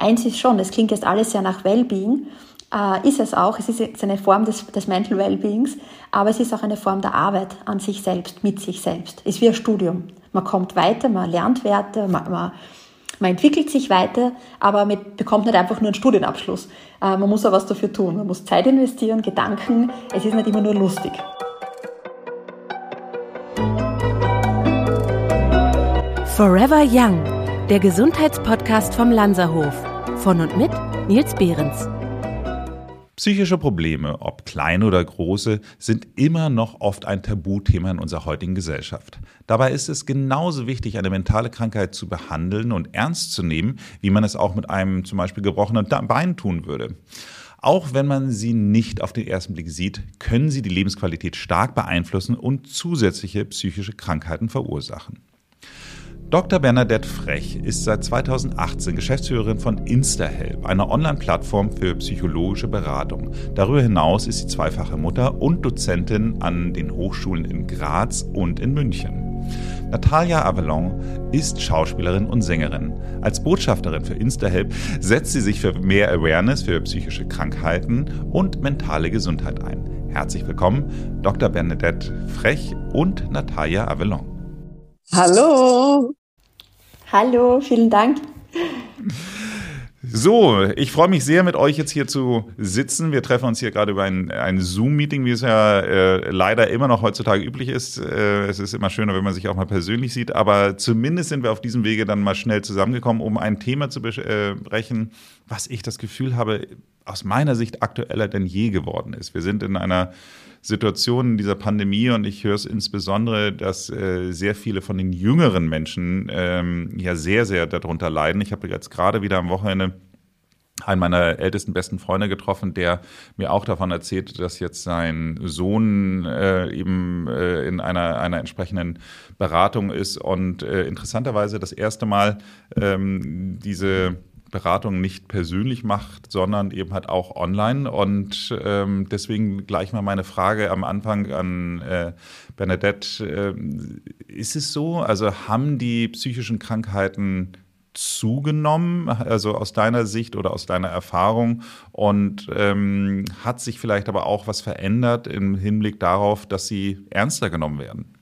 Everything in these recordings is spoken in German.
eins ist schon, es klingt jetzt alles sehr nach Wellbeing, äh, ist es auch. Es ist jetzt eine Form des, des Mental Wellbeings, aber es ist auch eine Form der Arbeit an sich selbst, mit sich selbst. Es ist wie ein Studium. Man kommt weiter, man lernt Werte, man, man, man entwickelt sich weiter, aber man bekommt nicht einfach nur einen Studienabschluss. Äh, man muss auch was dafür tun. Man muss Zeit investieren, Gedanken. Es ist nicht immer nur lustig. Forever Young, der Gesundheitspodcast vom Lanzerhof. Von und mit Nils Behrens. Psychische Probleme, ob kleine oder große, sind immer noch oft ein Tabuthema in unserer heutigen Gesellschaft. Dabei ist es genauso wichtig, eine mentale Krankheit zu behandeln und ernst zu nehmen, wie man es auch mit einem zum Beispiel gebrochenen Bein tun würde. Auch wenn man sie nicht auf den ersten Blick sieht, können sie die Lebensqualität stark beeinflussen und zusätzliche psychische Krankheiten verursachen. Dr. Bernadette Frech ist seit 2018 Geschäftsführerin von InstaHelp, einer Online-Plattform für psychologische Beratung. Darüber hinaus ist sie zweifache Mutter und Dozentin an den Hochschulen in Graz und in München. Natalia Avalon ist Schauspielerin und Sängerin. Als Botschafterin für InstaHelp setzt sie sich für mehr Awareness für psychische Krankheiten und mentale Gesundheit ein. Herzlich willkommen, Dr. Bernadette Frech und Natalia Avalon. Hallo! Hallo, vielen Dank. So, ich freue mich sehr, mit euch jetzt hier zu sitzen. Wir treffen uns hier gerade über ein, ein Zoom-Meeting, wie es ja äh, leider immer noch heutzutage üblich ist. Äh, es ist immer schöner, wenn man sich auch mal persönlich sieht, aber zumindest sind wir auf diesem Wege dann mal schnell zusammengekommen, um ein Thema zu besprechen, was ich das Gefühl habe, aus meiner Sicht aktueller denn je geworden ist. Wir sind in einer Situation in dieser Pandemie und ich höre es insbesondere, dass äh, sehr viele von den jüngeren Menschen ähm, ja sehr, sehr darunter leiden. Ich habe jetzt gerade wieder am Wochenende einen meiner ältesten besten Freunde getroffen, der mir auch davon erzählt, dass jetzt sein Sohn äh, eben äh, in einer, einer entsprechenden Beratung ist und äh, interessanterweise das erste Mal ähm, diese Beratung nicht persönlich macht, sondern eben halt auch online. Und ähm, deswegen gleich mal meine Frage am Anfang an äh, Bernadette. Äh, ist es so? Also haben die psychischen Krankheiten zugenommen, also aus deiner Sicht oder aus deiner Erfahrung? Und ähm, hat sich vielleicht aber auch was verändert im Hinblick darauf, dass sie ernster genommen werden?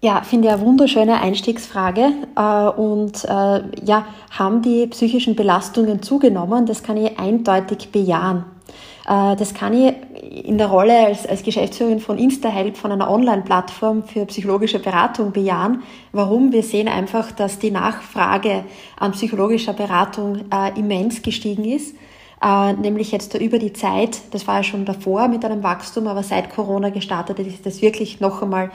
Ja, finde ich eine wunderschöne Einstiegsfrage. Äh, und äh, ja, haben die psychischen Belastungen zugenommen? Das kann ich eindeutig bejahen. Äh, das kann ich in der Rolle als, als Geschäftsführerin von InstaHelp, von einer Online-Plattform für psychologische Beratung bejahen. Warum? Wir sehen einfach, dass die Nachfrage an psychologischer Beratung immens gestiegen ist. nämlich jetzt über die Zeit, das war ja schon davor mit einem Wachstum, aber seit Corona gestartet ist das wirklich noch einmal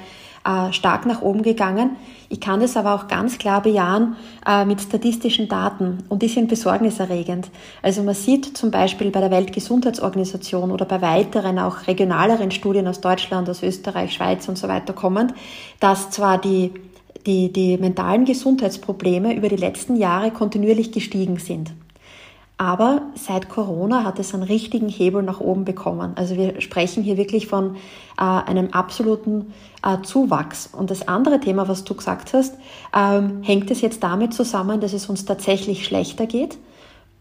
äh, stark nach oben gegangen. Ich kann das aber auch ganz klar bejahen äh, mit statistischen Daten und die sind besorgniserregend. Also man sieht zum Beispiel bei der Weltgesundheitsorganisation oder bei weiteren auch regionaleren Studien aus Deutschland, aus Österreich, Schweiz und so weiter kommend, dass zwar die die, die mentalen Gesundheitsprobleme über die letzten Jahre kontinuierlich gestiegen sind. Aber seit Corona hat es einen richtigen Hebel nach oben bekommen. Also wir sprechen hier wirklich von äh, einem absoluten äh, Zuwachs. Und das andere Thema, was du gesagt hast, ähm, hängt es jetzt damit zusammen, dass es uns tatsächlich schlechter geht?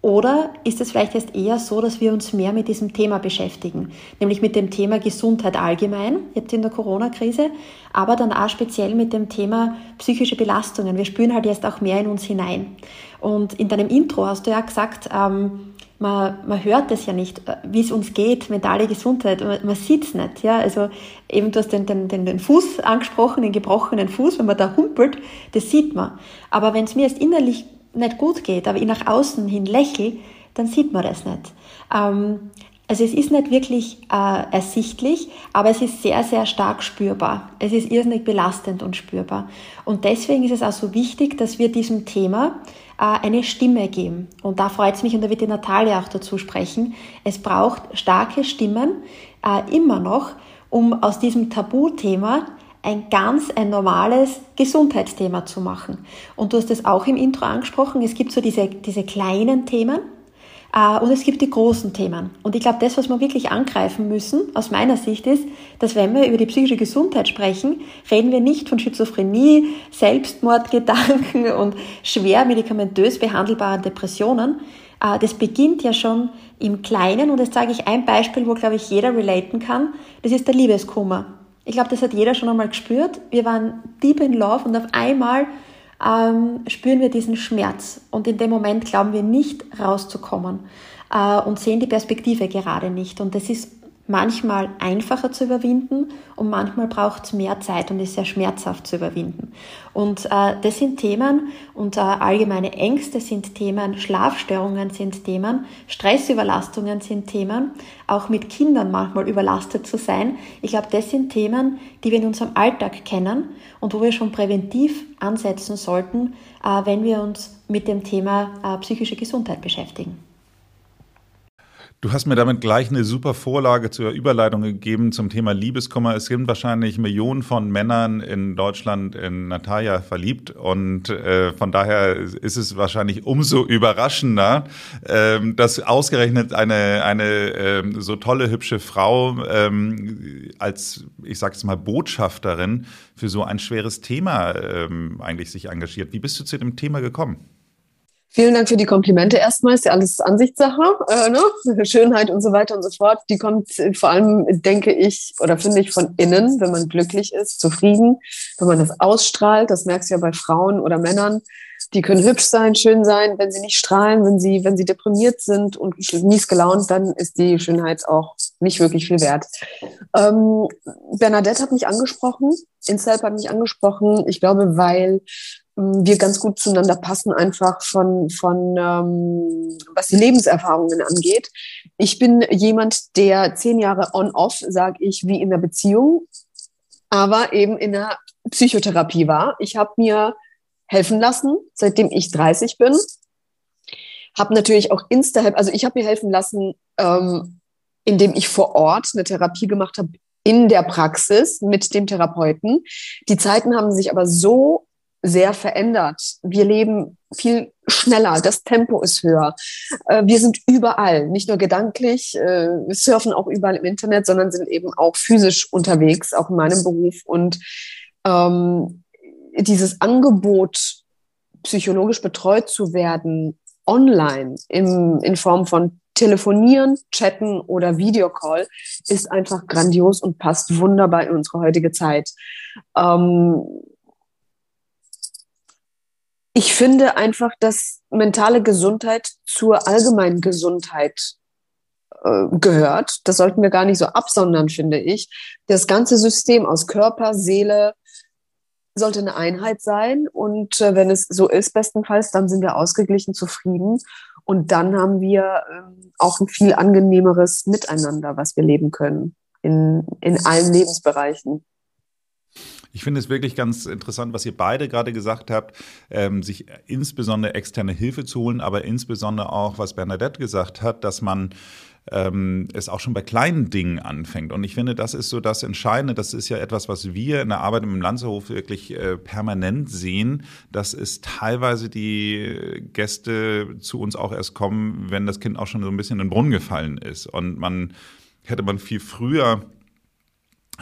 Oder ist es vielleicht jetzt eher so, dass wir uns mehr mit diesem Thema beschäftigen, nämlich mit dem Thema Gesundheit allgemein, jetzt in der Corona-Krise, aber dann auch speziell mit dem Thema psychische Belastungen. Wir spüren halt jetzt auch mehr in uns hinein. Und in deinem Intro hast du ja gesagt, ähm, man, man hört es ja nicht, äh, wie es uns geht, mentale Gesundheit, man, man sieht es nicht. Ja? Also eben du hast den, den, den, den Fuß angesprochen, den gebrochenen Fuß, wenn man da humpelt, das sieht man. Aber wenn es mir jetzt innerlich nicht gut geht, aber ich nach außen hin lächle, dann sieht man das nicht. Ähm, also es ist nicht wirklich äh, ersichtlich, aber es ist sehr, sehr stark spürbar. Es ist irrsinnig belastend und spürbar. Und deswegen ist es auch so wichtig, dass wir diesem Thema eine Stimme geben. Und da freut es mich, und da wird die Natalia auch dazu sprechen, es braucht starke Stimmen, äh, immer noch, um aus diesem Tabuthema ein ganz ein normales Gesundheitsthema zu machen. Und du hast es auch im Intro angesprochen, es gibt so diese, diese kleinen Themen, Äh, und es gibt die großen Themen. Und ich glaube, das, was wir wirklich angreifen müssen, aus meiner Sicht, ist, dass wenn wir über die psychische Gesundheit sprechen, reden wir nicht von Schizophrenie, Selbstmordgedanken und schwer medikamentös behandelbaren Depressionen. Äh, das beginnt ja schon im Kleinen und jetzt sage ich ein Beispiel, wo, glaube ich, jeder relaten kann. Das ist der Liebeskummer. Ich glaube, das hat jeder schon einmal gespürt. Wir waren deep in love und auf einmal ähm, spüren wir diesen Schmerz. Und in dem Moment glauben wir nicht rauszukommen äh, und sehen die Perspektive gerade nicht. Und das ist manchmal einfacher zu überwinden und manchmal braucht es mehr Zeit und ist sehr schmerzhaft zu überwinden. Und äh, das sind Themen und äh, allgemeine Ängste sind Themen, Schlafstörungen sind Themen, Stressüberlastungen sind Themen, auch mit Kindern manchmal überlastet zu sein. Ich glaube, das sind Themen, die wir in unserem Alltag kennen und wo wir schon präventiv ansetzen sollten, äh, wenn wir uns mit dem Thema äh, psychische Gesundheit beschäftigen. Du hast mir damit gleich eine super Vorlage zur Überleitung gegeben zum Thema Liebeskummer. Es sind wahrscheinlich Millionen von Männern in Deutschland in Natalia verliebt und äh, von daher ist es wahrscheinlich umso überraschender, äh, dass ausgerechnet eine, eine äh, so tolle, hübsche Frau ähm, als, ich sag's mal, Botschafterin für so ein schweres Thema ähm, eigentlich sich engagiert. Wie bist du zu dem Thema gekommen? Vielen Dank für die Komplimente erstmal. Ist ja alles Ansichtssache, äh, ne? Schönheit und so weiter und so fort. Die kommt vor allem, denke ich, oder finde ich von innen, wenn man glücklich ist, zufrieden, wenn man das ausstrahlt. Das merkst du ja bei Frauen oder Männern. Die können hübsch sein, schön sein. Wenn sie nicht strahlen, wenn sie, wenn sie deprimiert sind und mies gelaunt, dann ist die Schönheit auch nicht wirklich viel wert. Ähm, Bernadette hat mich angesprochen, Instelp hat mich angesprochen. Ich glaube, weil wir ganz gut zueinander passen, einfach von, von ähm, was die Lebenserfahrungen angeht. Ich bin jemand, der zehn Jahre on-off, sage ich, wie in der Beziehung, aber eben in der Psychotherapie war. Ich habe mir helfen lassen, seitdem ich 30 bin. Habe natürlich auch Insta-Help, also ich habe mir helfen lassen, ähm, indem ich vor Ort eine Therapie gemacht habe in der Praxis mit dem Therapeuten. Die Zeiten haben sich aber so sehr verändert. Wir leben viel schneller, das Tempo ist höher. Äh, wir sind überall, nicht nur gedanklich, äh, wir surfen auch überall im Internet, sondern sind eben auch physisch unterwegs, auch in meinem Beruf. Und ähm, dieses Angebot, psychologisch betreut zu werden, online, im, in Form von Telefonieren, Chatten oder Videocall, ist einfach grandios und passt wunderbar in unsere heutige Zeit. Ähm, ich finde einfach, dass mentale Gesundheit zur allgemeinen Gesundheit äh, gehört. Das sollten wir gar nicht so absondern, finde ich. Das ganze System aus Körper, Seele sollte eine Einheit sein. Und äh, wenn es so ist, bestenfalls, dann sind wir ausgeglichen, zufrieden. Und dann haben wir äh, auch ein viel angenehmeres Miteinander, was wir leben können in, in allen Lebensbereichen. Ich finde es wirklich ganz interessant, was ihr beide gerade gesagt habt, ähm, sich insbesondere externe Hilfe zu holen, aber insbesondere auch, was Bernadette gesagt hat, dass man ähm, es auch schon bei kleinen Dingen anfängt. Und ich finde, das ist so das Entscheidende. Das ist ja etwas, was wir in der Arbeit im Lanzerhof wirklich äh, permanent sehen, dass es teilweise die Gäste zu uns auch erst kommen, wenn das Kind auch schon so ein bisschen in den Brunnen gefallen ist. Und man hätte man viel früher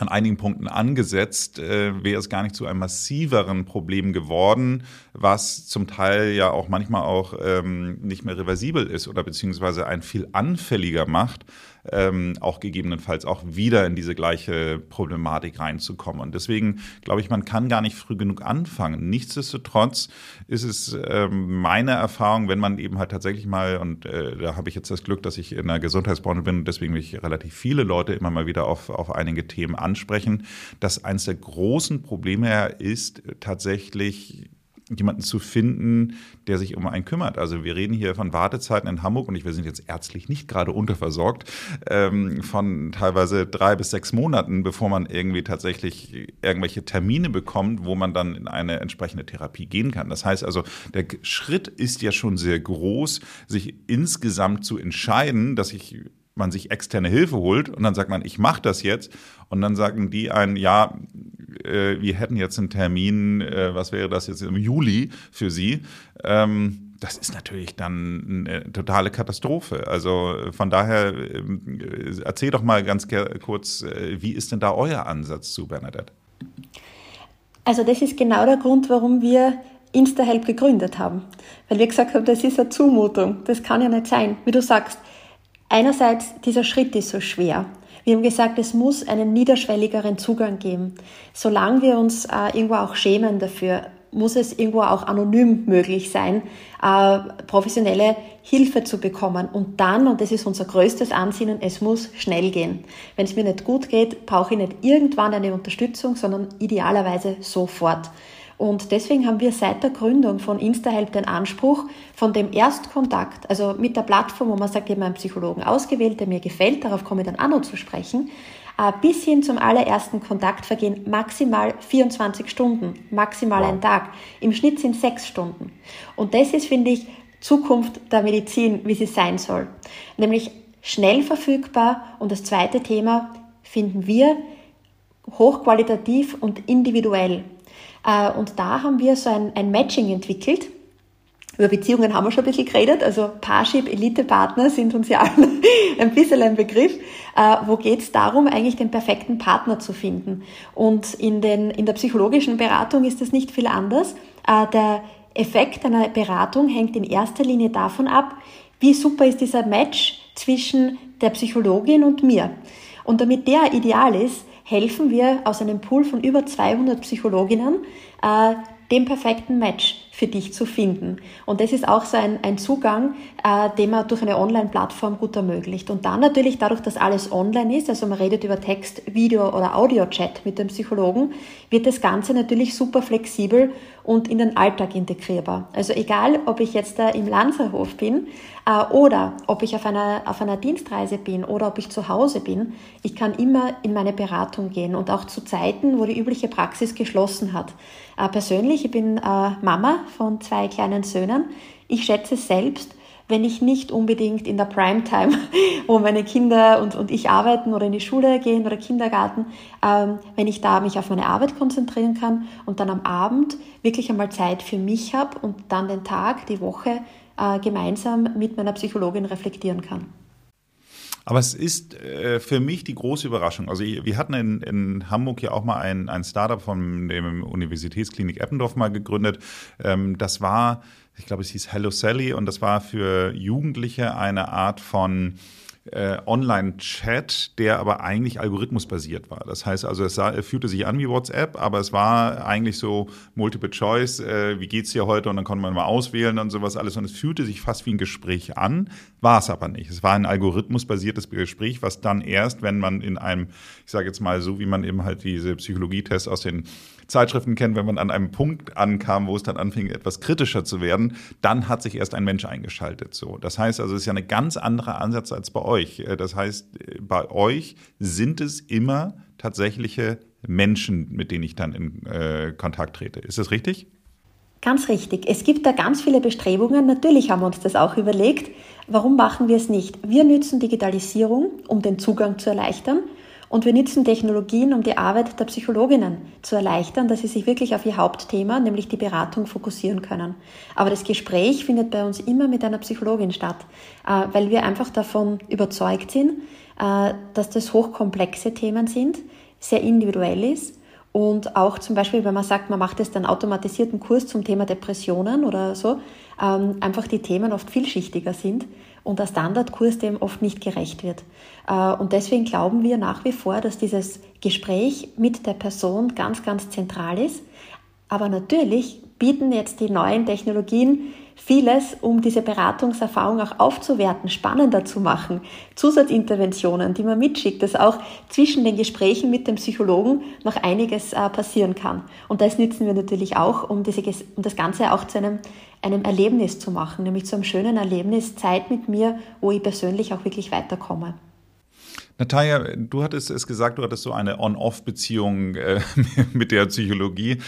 an einigen Punkten angesetzt, äh, wäre es gar nicht zu einem massiveren Problem geworden, was zum Teil ja auch manchmal auch ähm, nicht mehr reversibel ist oder beziehungsweise ein viel anfälliger macht, ähm, auch gegebenenfalls auch wieder in diese gleiche Problematik reinzukommen. Und deswegen glaube ich, man kann gar nicht früh genug anfangen. Nichtsdestotrotz ist es ähm, meine Erfahrung, wenn man eben halt tatsächlich mal, und äh, da habe ich jetzt das Glück, dass ich in der Gesundheitsbranche bin und deswegen will ich relativ viele Leute immer mal wieder auf, auf einige Themen ansprechen, dass eines der großen Probleme ist tatsächlich jemanden zu finden, der sich um einen kümmert. Also wir reden hier von Wartezeiten in Hamburg und ich, wir sind jetzt ärztlich nicht gerade unterversorgt, ähm, von teilweise drei bis sechs Monaten, bevor man irgendwie tatsächlich irgendwelche Termine bekommt, wo man dann in eine entsprechende Therapie gehen kann. Das heißt also, der Schritt ist ja schon sehr groß, sich insgesamt zu entscheiden, dass ich man sich externe Hilfe holt und dann sagt man, ich mache das jetzt und dann sagen die einen, ja, äh, wir hätten jetzt einen Termin, äh, was wäre das jetzt im Juli für Sie? Ähm, das ist natürlich dann eine totale Katastrophe. Also von daher äh, erzähl doch mal ganz kurz, äh, wie ist denn da euer Ansatz zu Bernadette? Also das ist genau der Grund, warum wir InstaHelp gegründet haben. Weil wir gesagt haben, das ist eine Zumutung. Das kann ja nicht sein. Wie du sagst, einerseits dieser Schritt ist so schwer. Wir haben gesagt, es muss einen niederschwelligeren Zugang geben. Solange wir uns äh, irgendwo auch schämen dafür, muss es irgendwo auch anonym möglich sein, äh, professionelle Hilfe zu bekommen. Und dann, und das ist unser größtes Ansinnen, es muss schnell gehen. Wenn es mir nicht gut geht, brauche ich nicht irgendwann eine Unterstützung, sondern idealerweise sofort. Und deswegen haben wir seit der Gründung von InstaHelp den Anspruch, von dem Erstkontakt, also mit der Plattform, wo man sagt, ich habe einen Psychologen ausgewählt, der mir gefällt, darauf komme ich dann auch noch zu sprechen, äh, bis hin zum allerersten Kontakt vergehen maximal 24 Stunden, maximal ein Tag. Im Schnitt sind sechs Stunden. Und das ist, finde ich, Zukunft der Medizin, wie sie sein soll. Nämlich schnell verfügbar. Und das zweite Thema finden wir hochqualitativ und individuell. Äh, und da haben wir so ein, ein Matching entwickelt. Über Beziehungen haben wir schon ein bisschen geredet, also Parship, Elite-Partner sind uns ja alle ein bisschen ein Begriff. Äh, wo geht es darum, eigentlich den perfekten Partner zu finden? Und in, den, in der psychologischen Beratung ist das nicht viel anders. Äh, der Effekt einer Beratung hängt in erster Linie davon ab, wie super ist dieser Match zwischen der Psychologin und mir. Und damit der ideal ist, helfen wir aus einem Pool von über 200 Psychologinnen äh, dem perfekten Match für dich zu finden. Und das ist auch so ein, ein Zugang, äh, den man durch eine Online-Plattform gut ermöglicht. Und dann natürlich dadurch, dass alles online ist, also man redet über Text, Video oder Audio-Chat mit dem Psychologen, wird das Ganze natürlich super flexibel und in den Alltag integrierbar. Also egal, ob ich jetzt da im Lanzerhof bin äh, oder ob ich auf einer, auf einer Dienstreise bin oder ob ich zu Hause bin, ich kann immer in meine Beratung gehen und auch zu Zeiten, wo die übliche Praxis geschlossen hat. Äh, persönlich, ich bin äh, Mama von zwei kleinen Söhnen. Ich schätze selbst, wenn ich nicht unbedingt in der Primetime, wo meine Kinder und, und ich arbeiten oder in die Schule gehen oder Kindergarten, ähm, wenn ich da mich auf meine Arbeit konzentrieren kann und dann am Abend wirklich einmal Zeit für mich habe und dann den Tag, die Woche äh, gemeinsam mit meiner Psychologin reflektieren kann. Aber es ist äh, für mich die große Überraschung. Also wir hatten in, in Hamburg ja auch mal ein, ein Startup von dem Universitätsklinik Eppendorf mal gegründet. Ähm, das war, ich glaube, es hieß Hello Sally und das war für Jugendliche eine Art von äh, Online-Chat, der aber eigentlich algorithmusbasiert war. Das heißt also, es sah, fühlte sich an wie WhatsApp, aber es war eigentlich so Multiple Choice, äh, wie geht's dir heute? Und dann konnte man mal auswählen und sowas alles. Und es fühlte sich fast wie ein Gespräch an, war es aber nicht. Es war ein algorithmusbasiertes Gespräch, was dann erst, wenn man in einem, ich sage jetzt mal so, wie man eben halt diese Psychologietests aus den Zeitschriften kennt, wenn man an einem Punkt ankam, wo es dann anfing, etwas kritischer zu werden, dann hat sich erst ein Mensch eingeschaltet. So, das heißt also, es ist ja ein ganz anderer Ansatz als bei euch. Äh, das heißt, äh, bei euch sind es immer tatsächliche Menschen, mit denen ich dann in äh, Kontakt trete. Ist das richtig? Ganz richtig. Es gibt da ganz viele Bestrebungen. Natürlich haben wir uns das auch überlegt. Warum machen wir es nicht? Wir nützen Digitalisierung, um den Zugang zu erleichtern. Und wir nutzen Technologien, um die Arbeit der Psychologinnen zu erleichtern, dass sie sich wirklich auf ihr Hauptthema, nämlich die Beratung, fokussieren können. Aber das Gespräch findet bei uns immer mit einer Psychologin statt, äh, weil wir einfach davon überzeugt sind, äh, dass das hochkomplexe Themen sind, sehr individuell ist und auch zum Beispiel, wenn man sagt, man macht jetzt einen automatisierten Kurs zum Thema Depressionen oder so, ähm, einfach die Themen oft vielschichtiger sind und der Standardkurs dem oft nicht gerecht wird. Äh, und deswegen glauben wir nach wie vor, dass dieses Gespräch mit der Person ganz, ganz zentral ist. Aber natürlich bieten jetzt die neuen Technologien vieles, um diese Beratungserfahrung auch aufzuwerten, spannender zu machen. Zusatzinterventionen, die man mitschickt, dass auch zwischen den Gesprächen mit dem Psychologen noch einiges äh, passieren kann. Und das nützen wir natürlich auch, um, diese, um das Ganze auch zu einem, einem Erlebnis zu machen, nämlich zu einem schönen Erlebnis, Zeit mit mir, wo ich persönlich auch wirklich weiterkomme. Natalia, du hattest es gesagt, du hattest so eine On-Off-Beziehung äh, mit der Psychologie.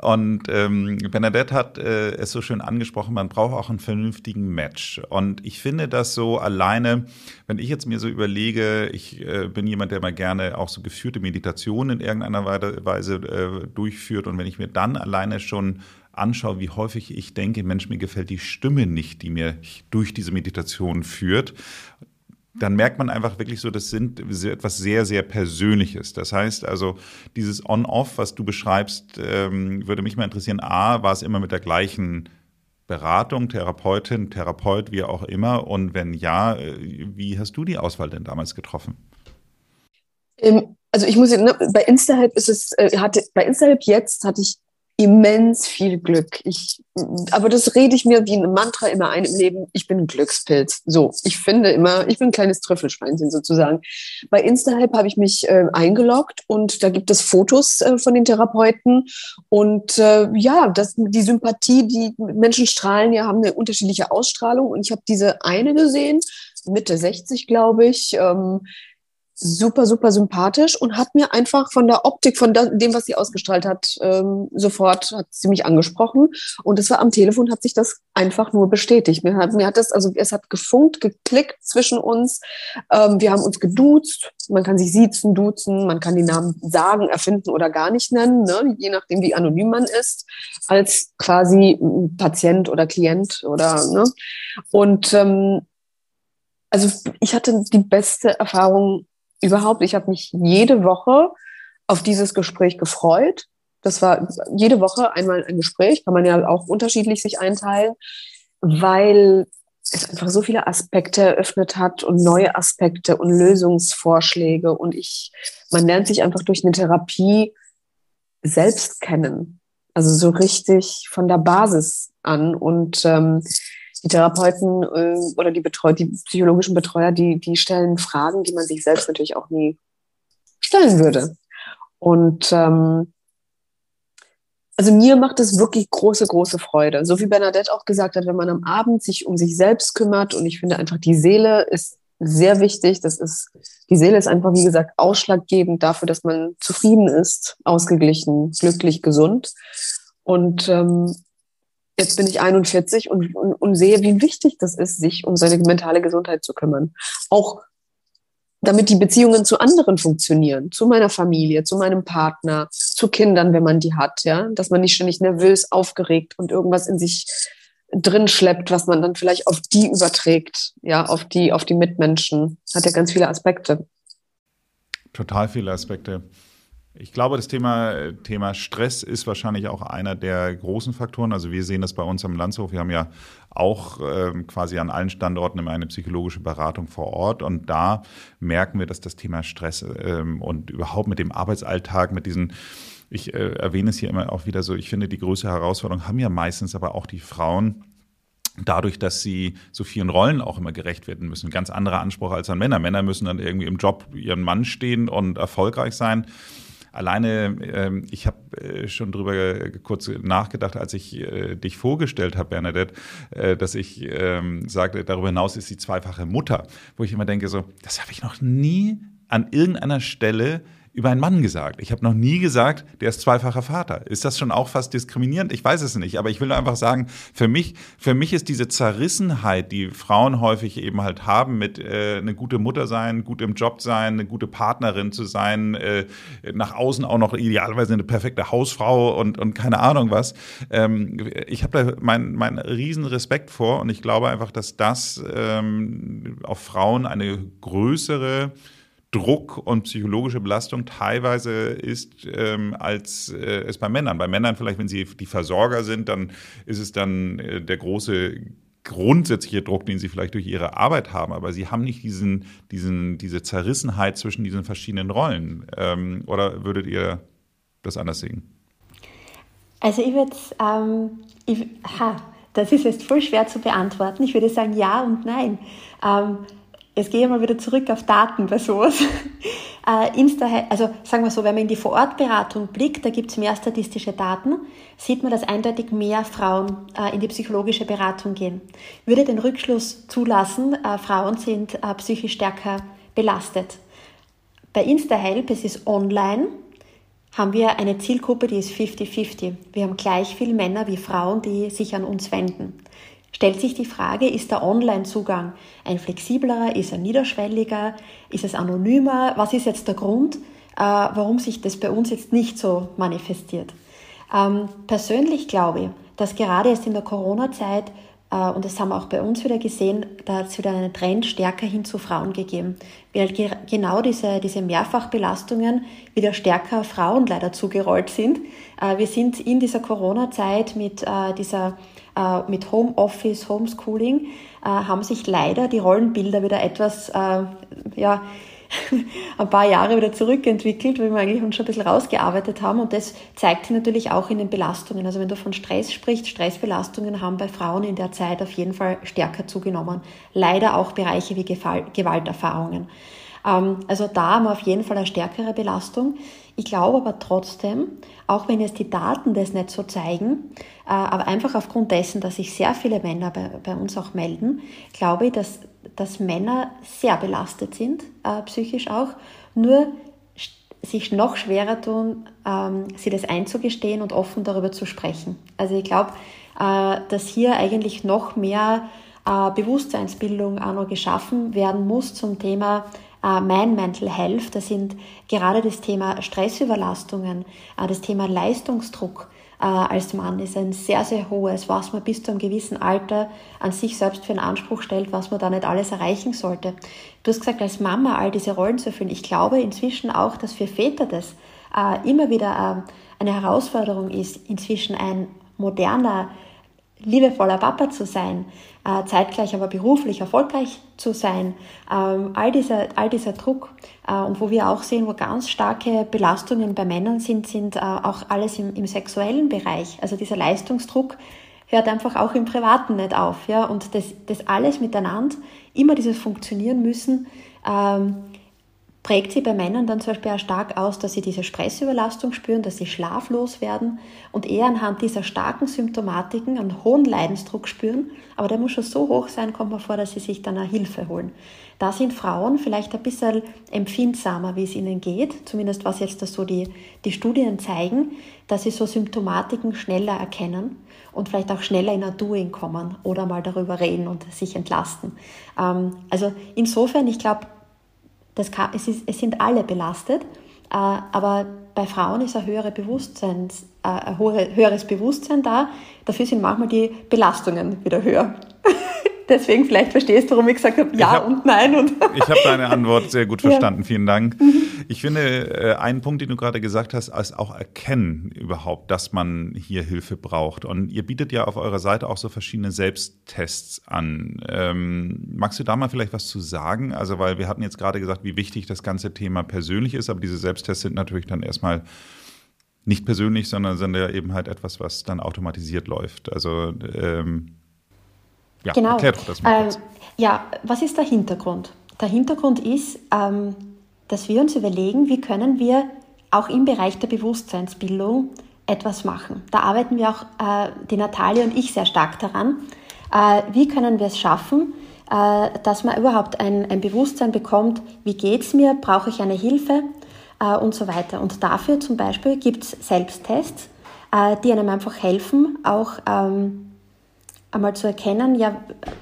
Und ähm, Bernadette hat äh, es so schön angesprochen, man braucht auch einen vernünftigen Match. Und ich finde das so alleine, wenn ich jetzt mir so überlege, ich äh, bin jemand, der mal gerne auch so geführte Meditationen in irgendeiner Weise äh, durchführt. Und wenn ich mir dann alleine schon anschaue, wie häufig ich denke, Mensch, mir gefällt die Stimme nicht, die mir durch diese Meditation führt, dann merkt man einfach wirklich so, das sind etwas sehr, sehr Persönliches. Das heißt also, dieses On-Off, was du beschreibst, ähm, würde mich mal interessieren. A, war es immer mit der gleichen Beratung, Therapeutin, Therapeut, wie auch immer? Und wenn ja, äh, wie hast du die Auswahl denn damals getroffen? Ähm, also ich muss, ne, bei InstaHelp ist es, äh, hatte, bei InstaHelp jetzt hatte ich immens viel Glück. Ich, aber das rede ich mir wie ein Mantra immer ein im Leben. Ich bin ein Glückspilz. So, ich finde immer, ich bin ein kleines Trüffelschweinchen sozusagen. Bei InstaHelp habe ich mich äh, eingeloggt und da gibt es Fotos äh, von den Therapeuten und äh, ja, das, die Sympathie, die Menschen strahlen ja, haben eine unterschiedliche Ausstrahlung und ich habe diese eine gesehen, Mitte 60, glaube ich. Ähm, super, super sympathisch und hat mir einfach von der Optik, von dem, was sie ausgestrahlt hat, ähm, sofort hat sie mich angesprochen. Und es war am Telefon, hat sich das einfach nur bestätigt. Mir hat, mir hat das, also es hat gefunkt, geklickt zwischen uns. Ähm, wir haben uns geduzt. Man kann sich siezen, duzen, man kann die Namen sagen, erfinden oder gar nicht nennen, ne? je nachdem, wie anonym man ist, als quasi Patient oder Klient oder, ne? Und, ähm, also ich hatte die beste Erfahrung überhaupt. Ich habe mich jede Woche auf dieses Gespräch gefreut. Das war jede Woche einmal ein Gespräch, kann man ja auch unterschiedlich sich einteilen, weil es einfach so viele Aspekte eröffnet hat und neue Aspekte und Lösungsvorschläge. Und ich, man lernt sich einfach durch eine Therapie selbst kennen. Also so richtig von der Basis an. Und ähm, die Therapeuten äh, oder die, Betreu die psychologischen Betreuer, die, die stellen Fragen, die man sich selbst natürlich auch nie stellen würde. Und ähm, also mir macht es wirklich große, große Freude. So wie Bernadette auch gesagt hat, wenn man am Abend sich um sich selbst kümmert und ich finde einfach, die Seele ist sehr wichtig. Das ist, die Seele ist einfach, wie gesagt, ausschlaggebend dafür, dass man zufrieden ist, ausgeglichen, glücklich, gesund. Und ähm, jetzt bin ich 41 und, und, und sehe, wie wichtig das ist, sich um seine mentale Gesundheit zu kümmern. Auch damit die Beziehungen zu anderen funktionieren, zu meiner Familie, zu meinem Partner, zu Kindern, wenn man die hat, ja, dass man nicht ständig nervös, aufgeregt und irgendwas in sich drin schleppt, was man dann vielleicht auf die überträgt, ja, auf die, auf die Mitmenschen. Hat ja ganz viele Aspekte. Total viele Aspekte. Ich glaube, das Thema, Thema Stress ist wahrscheinlich auch einer der großen Faktoren. Also wir sehen das bei uns am Landshof. Wir haben ja auch ähm, quasi an allen Standorten immer eine psychologische Beratung vor Ort. Und da merken wir, dass das Thema Stress ähm, und überhaupt mit dem Arbeitsalltag, mit diesen ich äh, erwähne es hier immer auch wieder so, ich finde, die größte Herausforderung haben ja meistens aber auch die Frauen, dadurch, dass sie so vielen Rollen auch immer gerecht werden müssen. Ganz anderer Anspruch als an Männer. Männer müssen dann irgendwie im Job ihren Mann stehen und erfolgreich sein. Alleine, ähm, ich habe äh, schon drüber kurz nachgedacht, als ich äh, dich vorgestellt habe, Bernadette, äh, dass ich ähm, sagte, darüber hinaus ist sie zweifache Mutter, wo ich immer denke, so, das habe ich noch nie an irgendeiner Stelle über einen Mann gesagt. Ich habe noch nie gesagt, der ist zweifacher Vater. Ist das schon auch fast diskriminierend? Ich weiß es nicht, aber ich will einfach sagen, für mich, für mich ist diese Zerrissenheit, die Frauen häufig eben halt haben, mit äh, eine gute Mutter sein, gut im Job sein, eine gute Partnerin zu sein, äh, nach außen auch noch idealerweise eine perfekte Hausfrau und, und keine Ahnung was. Ähm, ich habe da meinen mein riesen Respekt vor und ich glaube einfach, dass das ähm, auf Frauen eine größere Druck und psychologische Belastung teilweise ist, ähm, als äh, es bei Männern. Bei Männern vielleicht, wenn sie die Versorger sind, dann ist es dann äh, der große grundsätzliche Druck, den sie vielleicht durch ihre Arbeit haben, aber sie haben nicht diesen, diesen, diese Zerrissenheit zwischen diesen verschiedenen Rollen. Ähm, oder würdet ihr das anders sehen? Also ich würde ähm, das ist jetzt voll schwer zu beantworten. Ich würde sagen ja und nein. Ähm, Jetzt gehe ich mal wieder zurück auf Daten bei sowas. Äh, Insta, also sagen wir so, wenn man in die Vorortberatung blickt, da gibt es mehr statistische Daten, sieht man, dass eindeutig mehr Frauen äh, in die psychologische Beratung gehen. Würde den Rückschluss zulassen, äh, Frauen sind psychisch stärker belastet. Bei InstaHelp, es ist online, haben wir eine Zielgruppe, die ist 50-50. Wir haben gleich viele Männer wie Frauen, die sich an uns wenden stellt sich die Frage, ist der Online-Zugang ein flexiblerer, ist er niederschwelliger, ist es anonymer? Was ist jetzt der Grund, äh, warum sich das bei uns jetzt nicht so manifestiert? Ähm, persönlich glaube ich, dass gerade jetzt in der Corona-Zeit äh, und das haben wir auch bei uns wieder gesehen, da hat es wieder einen Trend stärker hin zu Frauen gegeben. Weil genau diese, diese Mehrfachbelastungen wieder stärker Frauen leider zugerollt sind. Äh, wir sind in dieser Corona-Zeit mit dieser mit Homeoffice, Homeschooling, haben sich leider die Rollenbilder wieder etwas ja, ein paar Jahre wieder zurückentwickelt, weil wir eigentlich uns schon ein bisschen rausgearbeitet haben. Und das zeigt sich natürlich auch in den Belastungen. Also wenn du von Stress sprichst, Stressbelastungen haben bei Frauen in der Zeit auf jeden Fall stärker zugenommen. Leider auch Bereiche wie Gewalterfahrungen. Ähm, also da haben wir auf jeden Fall eine stärkere Belastung. Ich glaube aber trotzdem, auch wenn jetzt die Daten das nicht so zeigen, äh, aber einfach aufgrund dessen, dass sich sehr viele Männer bei, bei uns auch melden, glaube ich, dass, dass Männer sehr belastet sind, äh, psychisch auch, nur sich noch schwerer tun, ähm, sie das einzugestehen und offen darüber zu sprechen. Also ich glaube, äh, dass hier eigentlich noch mehr äh, Bewusstseinsbildung auch noch geschaffen werden muss zum Thema mein Mental Health. Das sind gerade das Thema Stressüberlastungen, äh, das Thema Leistungsdruck äh, als Mann ist ein sehr, sehr hohes, was man bis zu einem gewissen Alter an sich selbst für einen Anspruch stellt, was man da nicht alles erreichen sollte. Du hast gesagt, als Mama all diese Rollen zu erfüllen. Ich glaube inzwischen auch, dass für Väter das immer wieder eine Herausforderung ist, inzwischen ein moderner, liebevoller Papa zu sein, äh, zeitgleich aber beruflich erfolgreich zu sein. Ähm, all, dieser, all dieser Druck äh, und wo wir auch sehen, wo ganz starke Belastungen bei Männern sind, sind äh, auch alles im, im sexuellen Bereich. Also dieser Leistungsdruck hört einfach auch im Privaten nicht auf. Ja? Und das, das alles miteinander, immer dieses Funktionieren müssen, ähm, prägt sie bei Männern dann zum Beispiel auch stark aus, dass sie diese Stressüberlastung spüren, dass sie schlaflos werden und eher anhand dieser starken Symptomatiken einen hohen Leidensdruck spüren. Aber der muss schon so hoch sein, kommt man vor, dass sie sich dann eine Hilfe holen. Da sind Frauen vielleicht ein bisschen empfindsamer, wie es ihnen geht, zumindest was jetzt so die, die Studien zeigen, dass sie so Symptomatiken schneller erkennen und vielleicht auch schneller in ein Doing kommen oder mal darüber reden und sich entlasten. Ähm, also insofern, ich glaube, das kann, es, ist, es sind alle belastet, äh, aber bei Frauen ist ein, höhere Bewusstseins, äh, ein höheres Bewusstsein da. Dafür sind manchmal die Belastungen wieder höher. Deswegen vielleicht verstehst du, warum ich gesagt habe, ja hab, und nein. Und ich habe deine Antwort sehr gut verstanden. Ja. Vielen Dank. Mhm. Ich finde, äh, einen Punkt, den du gerade gesagt hast, ist auch erkennen überhaupt, dass man hier Hilfe braucht. Und ihr bietet ja auf eurer Seite auch so verschiedene Selbsttests an. Ähm, magst du da mal vielleicht was zu sagen? Also, weil wir hatten jetzt gerade gesagt, wie wichtig das ganze Thema persönlich ist, aber diese Selbsttests sind natürlich dann erstmal nicht persönlich, sondern sind ja eben halt etwas, was dann automatisiert läuft. Also ähm, ja, genau. erklär doch das mal. Ähm, ja, was ist der Hintergrund? Der Hintergrund ist, ähm, dass wir uns überlegen, wie können wir auch im Bereich der Bewusstseinsbildung etwas machen. Da arbeiten wir auch, äh, die Natalie und ich, sehr stark daran. Äh, wie können wir es schaffen, äh, dass man überhaupt ein, ein Bewusstsein bekommt, wie geht es mir, brauche ich eine Hilfe äh, und so weiter. Und dafür zum Beispiel gibt es Selbsttests, äh, die einem einfach helfen, auch ähm, einmal zu erkennen, ja,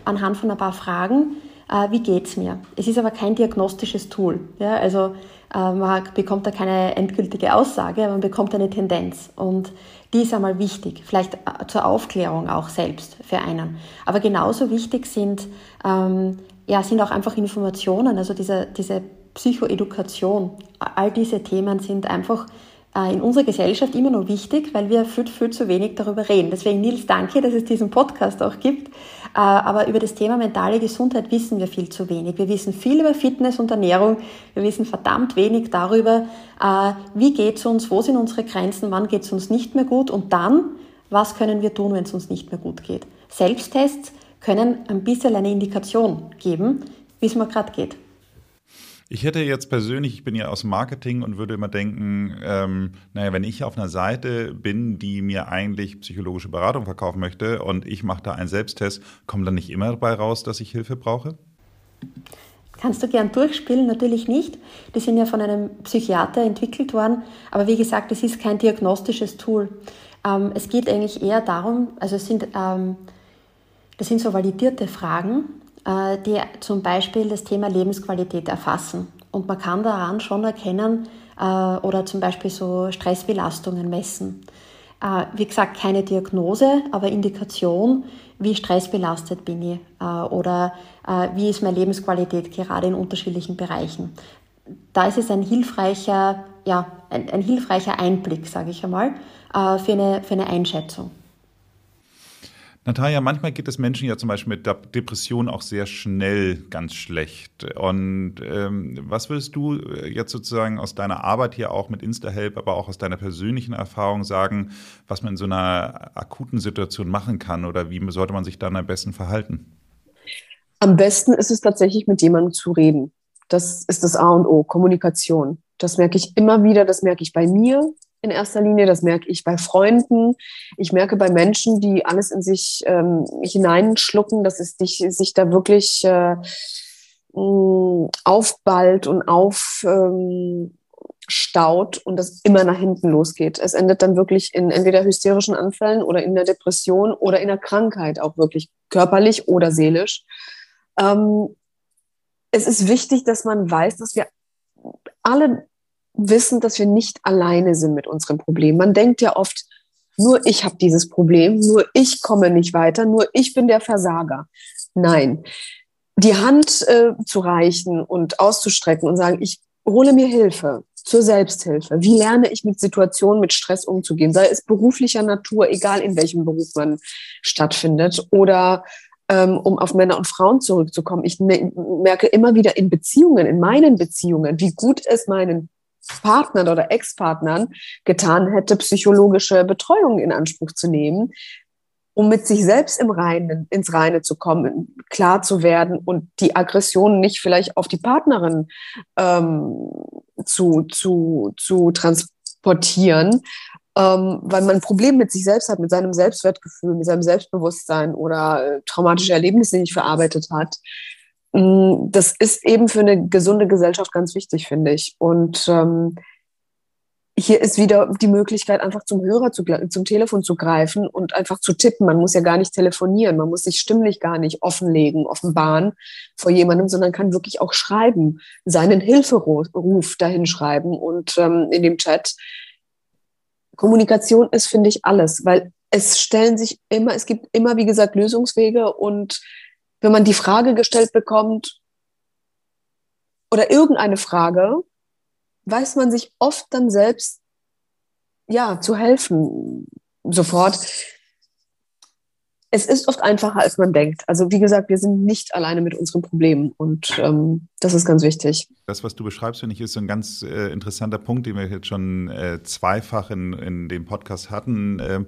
anhand von ein paar Fragen, äh, wie es mir. Es ist aber kein diagnostisches Tool. Ja? Also äh, man bekommt da keine endgültige Aussage, man bekommt eine Tendenz. Und die ist einmal wichtig, vielleicht äh, zur Aufklärung auch selbst für einen. Aber genauso wichtig sind, ähm, ja, sind auch einfach Informationen, also diese, diese Psychoedukation. All diese Themen sind einfach äh, in unserer Gesellschaft immer noch wichtig, weil wir viel, viel zu wenig darüber reden. Deswegen Nils, danke, dass es diesen Podcast auch gibt. Äh, aber über das Thema mentale Gesundheit wissen wir viel zu wenig. Wir wissen viel über Fitness und Ernährung. Wir wissen verdammt wenig darüber, äh, wie geht es uns, wo sind unsere Grenzen, wann geht es uns nicht mehr gut und dann, was können wir tun, wenn es uns nicht mehr gut geht. Selbsttests können ein bisschen eine Indikation geben, wie es mir gerade geht. Ich hätte jetzt persönlich, ich bin ja aus Marketing und würde immer denken, ähm, naja, wenn ich auf einer Seite bin, die mir eigentlich psychologische Beratung verkaufen möchte und ich mache da einen Selbsttest, kommt dann nicht immer dabei raus, dass ich Hilfe brauche? Kannst du gern durchspielen? Natürlich nicht. Die sind ja von einem Psychiater entwickelt worden. Aber wie gesagt, es ist kein diagnostisches Tool. Ähm, es geht eigentlich eher darum, also es sind, ähm, das sind so validierte Fragen, die zum Beispiel das Thema Lebensqualität erfassen. Und man kann daran schon erkennen äh, oder zum Beispiel so Stressbelastungen messen. Äh, wie gesagt, keine Diagnose, aber Indikation, wie stressbelastet bin ich äh, oder äh, wie ist meine Lebensqualität gerade in unterschiedlichen Bereichen. Da ist es ein hilfreicher, ja, ein, ein hilfreicher Einblick, sage ich einmal, für eine, für eine Einschätzung. Natalia, manchmal geht es Menschen ja zum Beispiel mit Depressionen auch sehr schnell ganz schlecht. Und ähm, was würdest du jetzt sozusagen aus deiner Arbeit hier auch mit InstaHelp, aber auch aus deiner persönlichen Erfahrung sagen, was man in so einer akuten Situation machen kann oder wie sollte man sich dann am besten verhalten? Am besten ist es tatsächlich, mit jemandem zu reden. Das ist das A und O, Kommunikation. Das merke ich immer wieder, das merke ich bei mir, in erster Linie. Das merke ich bei Freunden. Ich merke bei Menschen, die alles in sich ähm, hineinschlucken, dass es dich, sich da wirklich äh, mm, aufballt und aufstaut ähm, und das immer nach hinten losgeht. Es endet dann wirklich in entweder hysterischen Anfällen oder in der Depression oder in der Krankheit, auch wirklich körperlich oder seelisch. Ähm, es ist wichtig, dass man weiß, dass wir alle wissen, dass wir nicht alleine sind mit unserem Problem. Man denkt ja oft, nur ich habe dieses Problem, nur ich komme nicht weiter, nur ich bin der Versager. Nein, die Hand äh, zu reichen und auszustrecken und sagen, ich hole mir Hilfe zur Selbsthilfe. Wie lerne ich mit Situationen, mit Stress umzugehen, sei es beruflicher Natur, egal in welchem Beruf man stattfindet, oder ähm, um auf Männer und Frauen zurückzukommen. Ich merke immer wieder in Beziehungen, in meinen Beziehungen, wie gut es meinen Partnern oder Ex-Partnern getan hätte, psychologische Betreuung in Anspruch zu nehmen, um mit sich selbst im Reinen, ins Reine zu kommen, klar zu werden und die Aggression nicht vielleicht auf die Partnerin ähm, zu, zu, zu transportieren, ähm, weil man ein Problem mit sich selbst hat, mit seinem Selbstwertgefühl, mit seinem Selbstbewusstsein oder äh, traumatische Erlebnisse nicht verarbeitet hat. Mm, das ist eben für eine gesunde Gesellschaft ganz wichtig, finde ich. Und ähm, hier ist wieder die Möglichkeit, einfach zum Hörer, zu, zum Telefon zu greifen und einfach zu tippen. Man muss ja gar nicht telefonieren, man muss sich stimmlich gar nicht offenlegen, offenbaren vor jemandem, sondern kann wirklich auch schreiben, seinen Hilferuf dahin schreiben und ähm, in dem Chat. Kommunikation ist, finde ich, alles, weil es stellen sich immer, es gibt immer, wie gesagt, Lösungswege und wenn man die Frage gestellt bekommt oder irgendeine Frage, weiß man sich oft dann selbst ja zu helfen sofort es ist oft einfacher, als man denkt. Also wie gesagt, wir sind nicht alleine mit unseren Problemen und ähm, das ist ganz wichtig. Das, was du beschreibst, finde ich, ist so ein ganz äh, interessanter Punkt, den wir jetzt schon äh, zweifach in, in dem Podcast hatten, äh,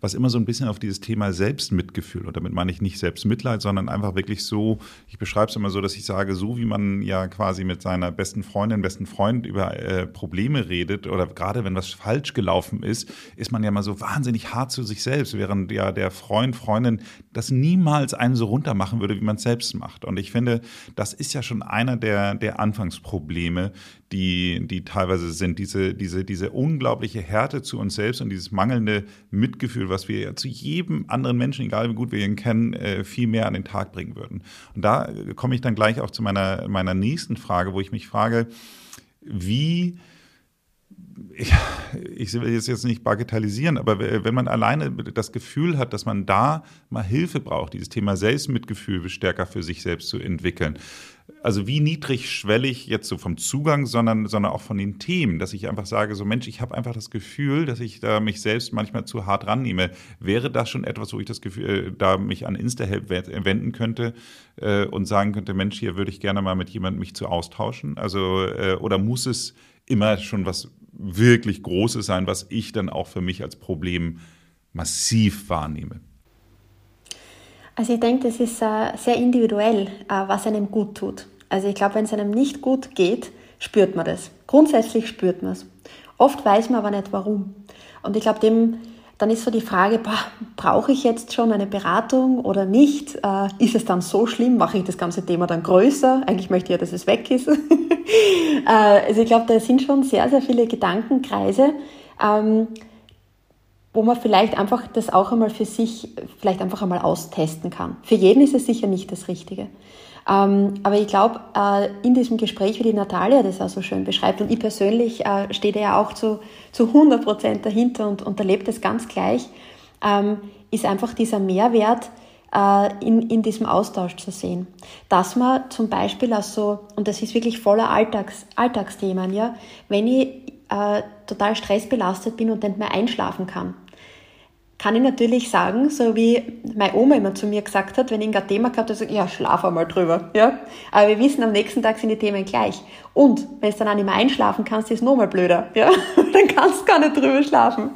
was immer so ein bisschen auf dieses Thema Selbstmitgefühl, und damit meine ich nicht Selbstmitleid, sondern einfach wirklich so, ich beschreibe es immer so, dass ich sage, so wie man ja quasi mit seiner besten Freundin, besten Freund über äh, Probleme redet oder gerade wenn was falsch gelaufen ist, ist man ja mal so wahnsinnig hart zu sich selbst, während ja der Freund, Freundin das niemals einen so runter machen würde, wie man es selbst macht. Und ich finde, das ist ja schon einer der, der Anfangsprobleme, die, die teilweise sind. Diese, diese, diese unglaubliche Härte zu uns selbst und dieses mangelnde Mitgefühl, was wir ja zu jedem anderen Menschen, egal wie gut wir ihn kennen, äh, viel mehr an den Tag bringen würden. Und da komme ich dann gleich auch zu meiner, meiner nächsten Frage, wo ich mich frage, wie ich, will es jetzt nicht bagatellisieren, aber wenn man alleine das Gefühl hat, dass man da mal Hilfe braucht, dieses Thema Selbstmitgefühl stärker für sich selbst zu entwickeln. Also wie niedrigschwellig jetzt so vom Zugang, sondern, sondern auch von den Themen, dass ich einfach sage, so Mensch, ich habe einfach das Gefühl, dass ich da mich selbst manchmal zu hart rannehme. Wäre das schon etwas, wo ich das Gefühl, äh, da mich an InstaHelp wenden könnte äh, und sagen könnte, Mensch, hier würde ich gerne mal mit jemandem mich zu austauschen? Also, äh, oder muss es immer schon was wirklich Großes sein, was ich dann auch für mich als Problem massiv wahrnehme? Also ich denke, das ist äh, sehr individuell, äh, was einem gut tut. Also ich glaube, wenn es einem nicht gut geht, spürt man das. Grundsätzlich spürt man es. Oft weiß man aber nicht warum. Und ich glaube, dem dann ist so die Frage, brauche ich jetzt schon eine Beratung oder nicht? Äh, ist es dann so schlimm? Mache ich das ganze Thema dann größer? Eigentlich möchte ich ja, dass es weg ist. also ich glaube, da sind schon sehr, sehr viele Gedankenkreise. Wo man vielleicht einfach das auch einmal für sich vielleicht einfach einmal austesten kann. Für jeden ist es sicher nicht das Richtige. Ähm, aber ich glaube, äh, in diesem Gespräch, wie die Natalia das auch so schön beschreibt, und ich persönlich äh, stehe da ja auch zu, zu 100 Prozent dahinter und, und erlebe das ganz gleich, ähm, ist einfach dieser Mehrwert, äh, in, in diesem Austausch zu sehen. Dass man zum Beispiel auch so, und das ist wirklich voller Alltags, Alltagsthemen, ja, wenn ich äh, total stressbelastet bin und nicht mehr einschlafen kann, kann ich natürlich sagen, so wie meine Oma immer zu mir gesagt hat, wenn ich ein Thema gehabt habe, ja, schlaf einmal drüber. Ja? Aber wir wissen, am nächsten Tag sind die Themen gleich. Und wenn du dann auch nicht mehr einschlafen kannst, ist es nochmal blöder. Ja? dann kannst du gar nicht drüber schlafen.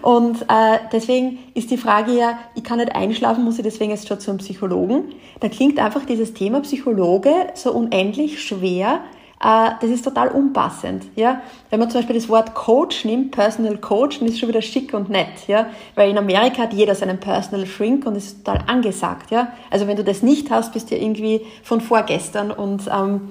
Und äh, deswegen ist die Frage ja, ich kann nicht einschlafen, muss ich deswegen jetzt schon zum Psychologen? Da klingt einfach dieses Thema Psychologe so unendlich schwer, das ist total unpassend. Ja? Wenn man zum Beispiel das Wort Coach nimmt, Personal Coach, dann ist es schon wieder schick und nett. Ja? Weil in Amerika hat jeder seinen Personal Shrink und ist total angesagt. Ja? Also wenn du das nicht hast, bist du irgendwie von vorgestern. Und ähm,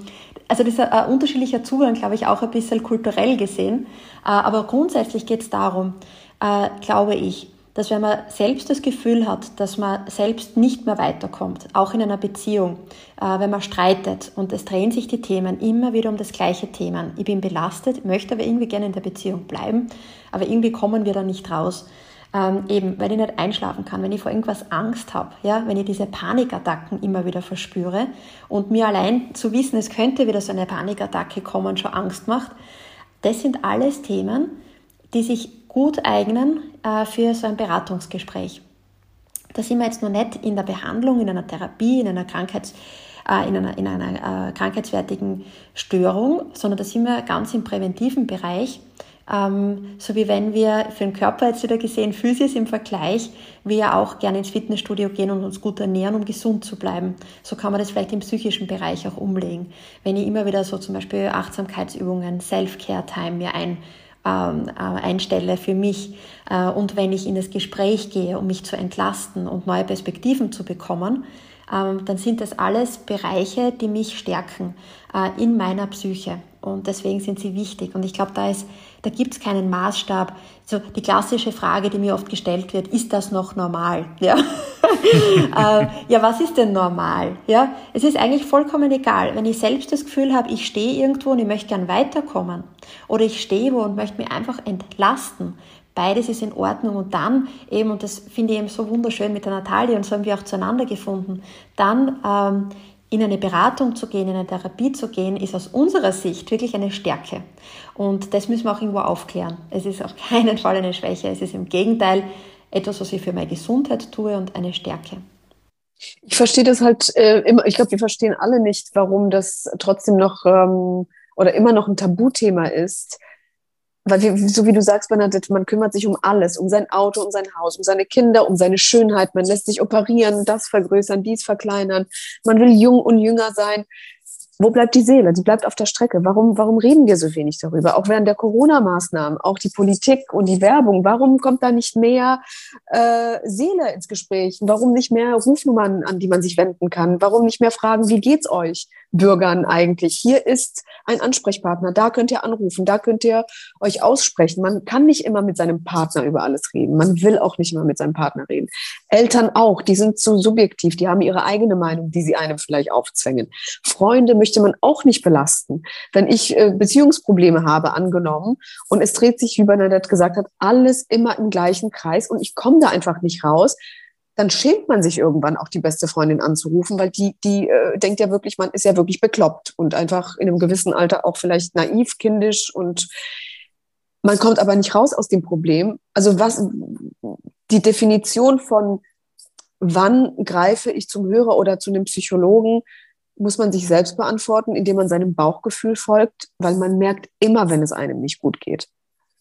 also das ist ein unterschiedlicher Zugang, glaube ich, auch ein bisschen kulturell gesehen. Äh, aber grundsätzlich geht es darum, äh, glaube ich, dass wenn man selbst das Gefühl hat, dass man selbst nicht mehr weiterkommt, auch in einer Beziehung, äh, wenn man streitet und es drehen sich die Themen immer wieder um das gleiche Thema. Ich bin belastet, möchte aber irgendwie gerne in der Beziehung bleiben, aber irgendwie kommen wir da nicht raus. Ähm, eben, weil ich nicht einschlafen kann, wenn ich vor irgendwas Angst habe, ja, wenn ich diese Panikattacken immer wieder verspüre und mir allein zu wissen, es könnte wieder so eine Panikattacke kommen, schon Angst macht. Das sind alles Themen, die sich gut eignen äh, für so ein Beratungsgespräch. Da sind wir jetzt noch nicht in der Behandlung, in einer Therapie, in einer Krankheits- äh, in einer, in einer äh, krankheitswertigen Störung, sondern da sind wir ganz im präventiven Bereich. Ähm, so wie wenn wir für den Körper jetzt wieder gesehen, Physis im Vergleich, wir ja auch gerne ins Fitnessstudio gehen und uns gut ernähren, um gesund zu bleiben. So kann man das vielleicht im psychischen Bereich auch umlegen. Wenn ich immer wieder so zum Beispiel Achtsamkeitsübungen, Self-Care-Time mir ein einstelle für mich äh, und wenn ich in das Gespräch gehe, um mich zu entlasten und neue Perspektiven zu bekommen, ähm, dann sind das alles Bereiche, die mich stärken äh, in meiner Psyche. Und deswegen sind sie wichtig. Und ich glaube, da, da gibt es keinen Maßstab. So die klassische Frage, die mir oft gestellt wird, ist das noch normal? Ja, äh, ja was ist denn normal? Ja, es ist eigentlich vollkommen egal. Wenn ich selbst das Gefühl habe, ich stehe irgendwo und ich möchte gern weiterkommen oder ich stehe wo und möchte mich einfach entlasten, beides ist in Ordnung und dann eben, und das finde ich eben so wunderschön mit der Natalie und so haben wir auch zueinander gefunden, dann ähm, in eine Beratung zu gehen, in eine Therapie zu gehen, ist aus unserer Sicht wirklich eine Stärke. Und das müssen wir auch irgendwo aufklären. Es ist auf keinen Fall eine Schwäche, es ist im Gegenteil etwas, was ich für meine Gesundheit tue und eine Stärke. Ich verstehe das halt äh, immer, ich glaube, wir verstehen alle nicht, warum das trotzdem noch ähm, oder immer noch ein Tabuthema ist weil wir, so wie du sagst, Bernadette, man kümmert sich um alles, um sein Auto, um sein Haus, um seine Kinder, um seine Schönheit. Man lässt sich operieren, das vergrößern, dies verkleinern. Man will jung und jünger sein wo bleibt die Seele? Die bleibt auf der Strecke. Warum, warum reden wir so wenig darüber? Auch während der Corona-Maßnahmen, auch die Politik und die Werbung. Warum kommt da nicht mehr äh, Seele ins Gespräch? Warum nicht mehr Rufnummern, an die man sich wenden kann? Warum nicht mehr fragen, wie geht's euch Bürgern eigentlich? Hier ist ein Ansprechpartner. Da könnt ihr anrufen. Da könnt ihr euch aussprechen. Man kann nicht immer mit seinem Partner über alles reden. Man will auch nicht immer mit seinem Partner reden. Eltern auch. Die sind zu subjektiv. Die haben ihre eigene Meinung, die sie einem vielleicht aufzwängen. Freunde möchte man auch nicht belasten. Wenn ich äh, Beziehungsprobleme habe, angenommen, und es dreht sich, wie Bernadette gesagt hat, alles immer im gleichen Kreis und ich komme da einfach nicht raus, dann schämt man sich irgendwann auch die beste Freundin anzurufen, weil die, die äh, denkt ja wirklich, man ist ja wirklich bekloppt und einfach in einem gewissen Alter auch vielleicht naiv, kindisch und man kommt aber nicht raus aus dem Problem. Also was die Definition von wann greife ich zum Hörer oder zu einem Psychologen, muss man sich selbst beantworten, indem man seinem Bauchgefühl folgt, weil man merkt immer, wenn es einem nicht gut geht.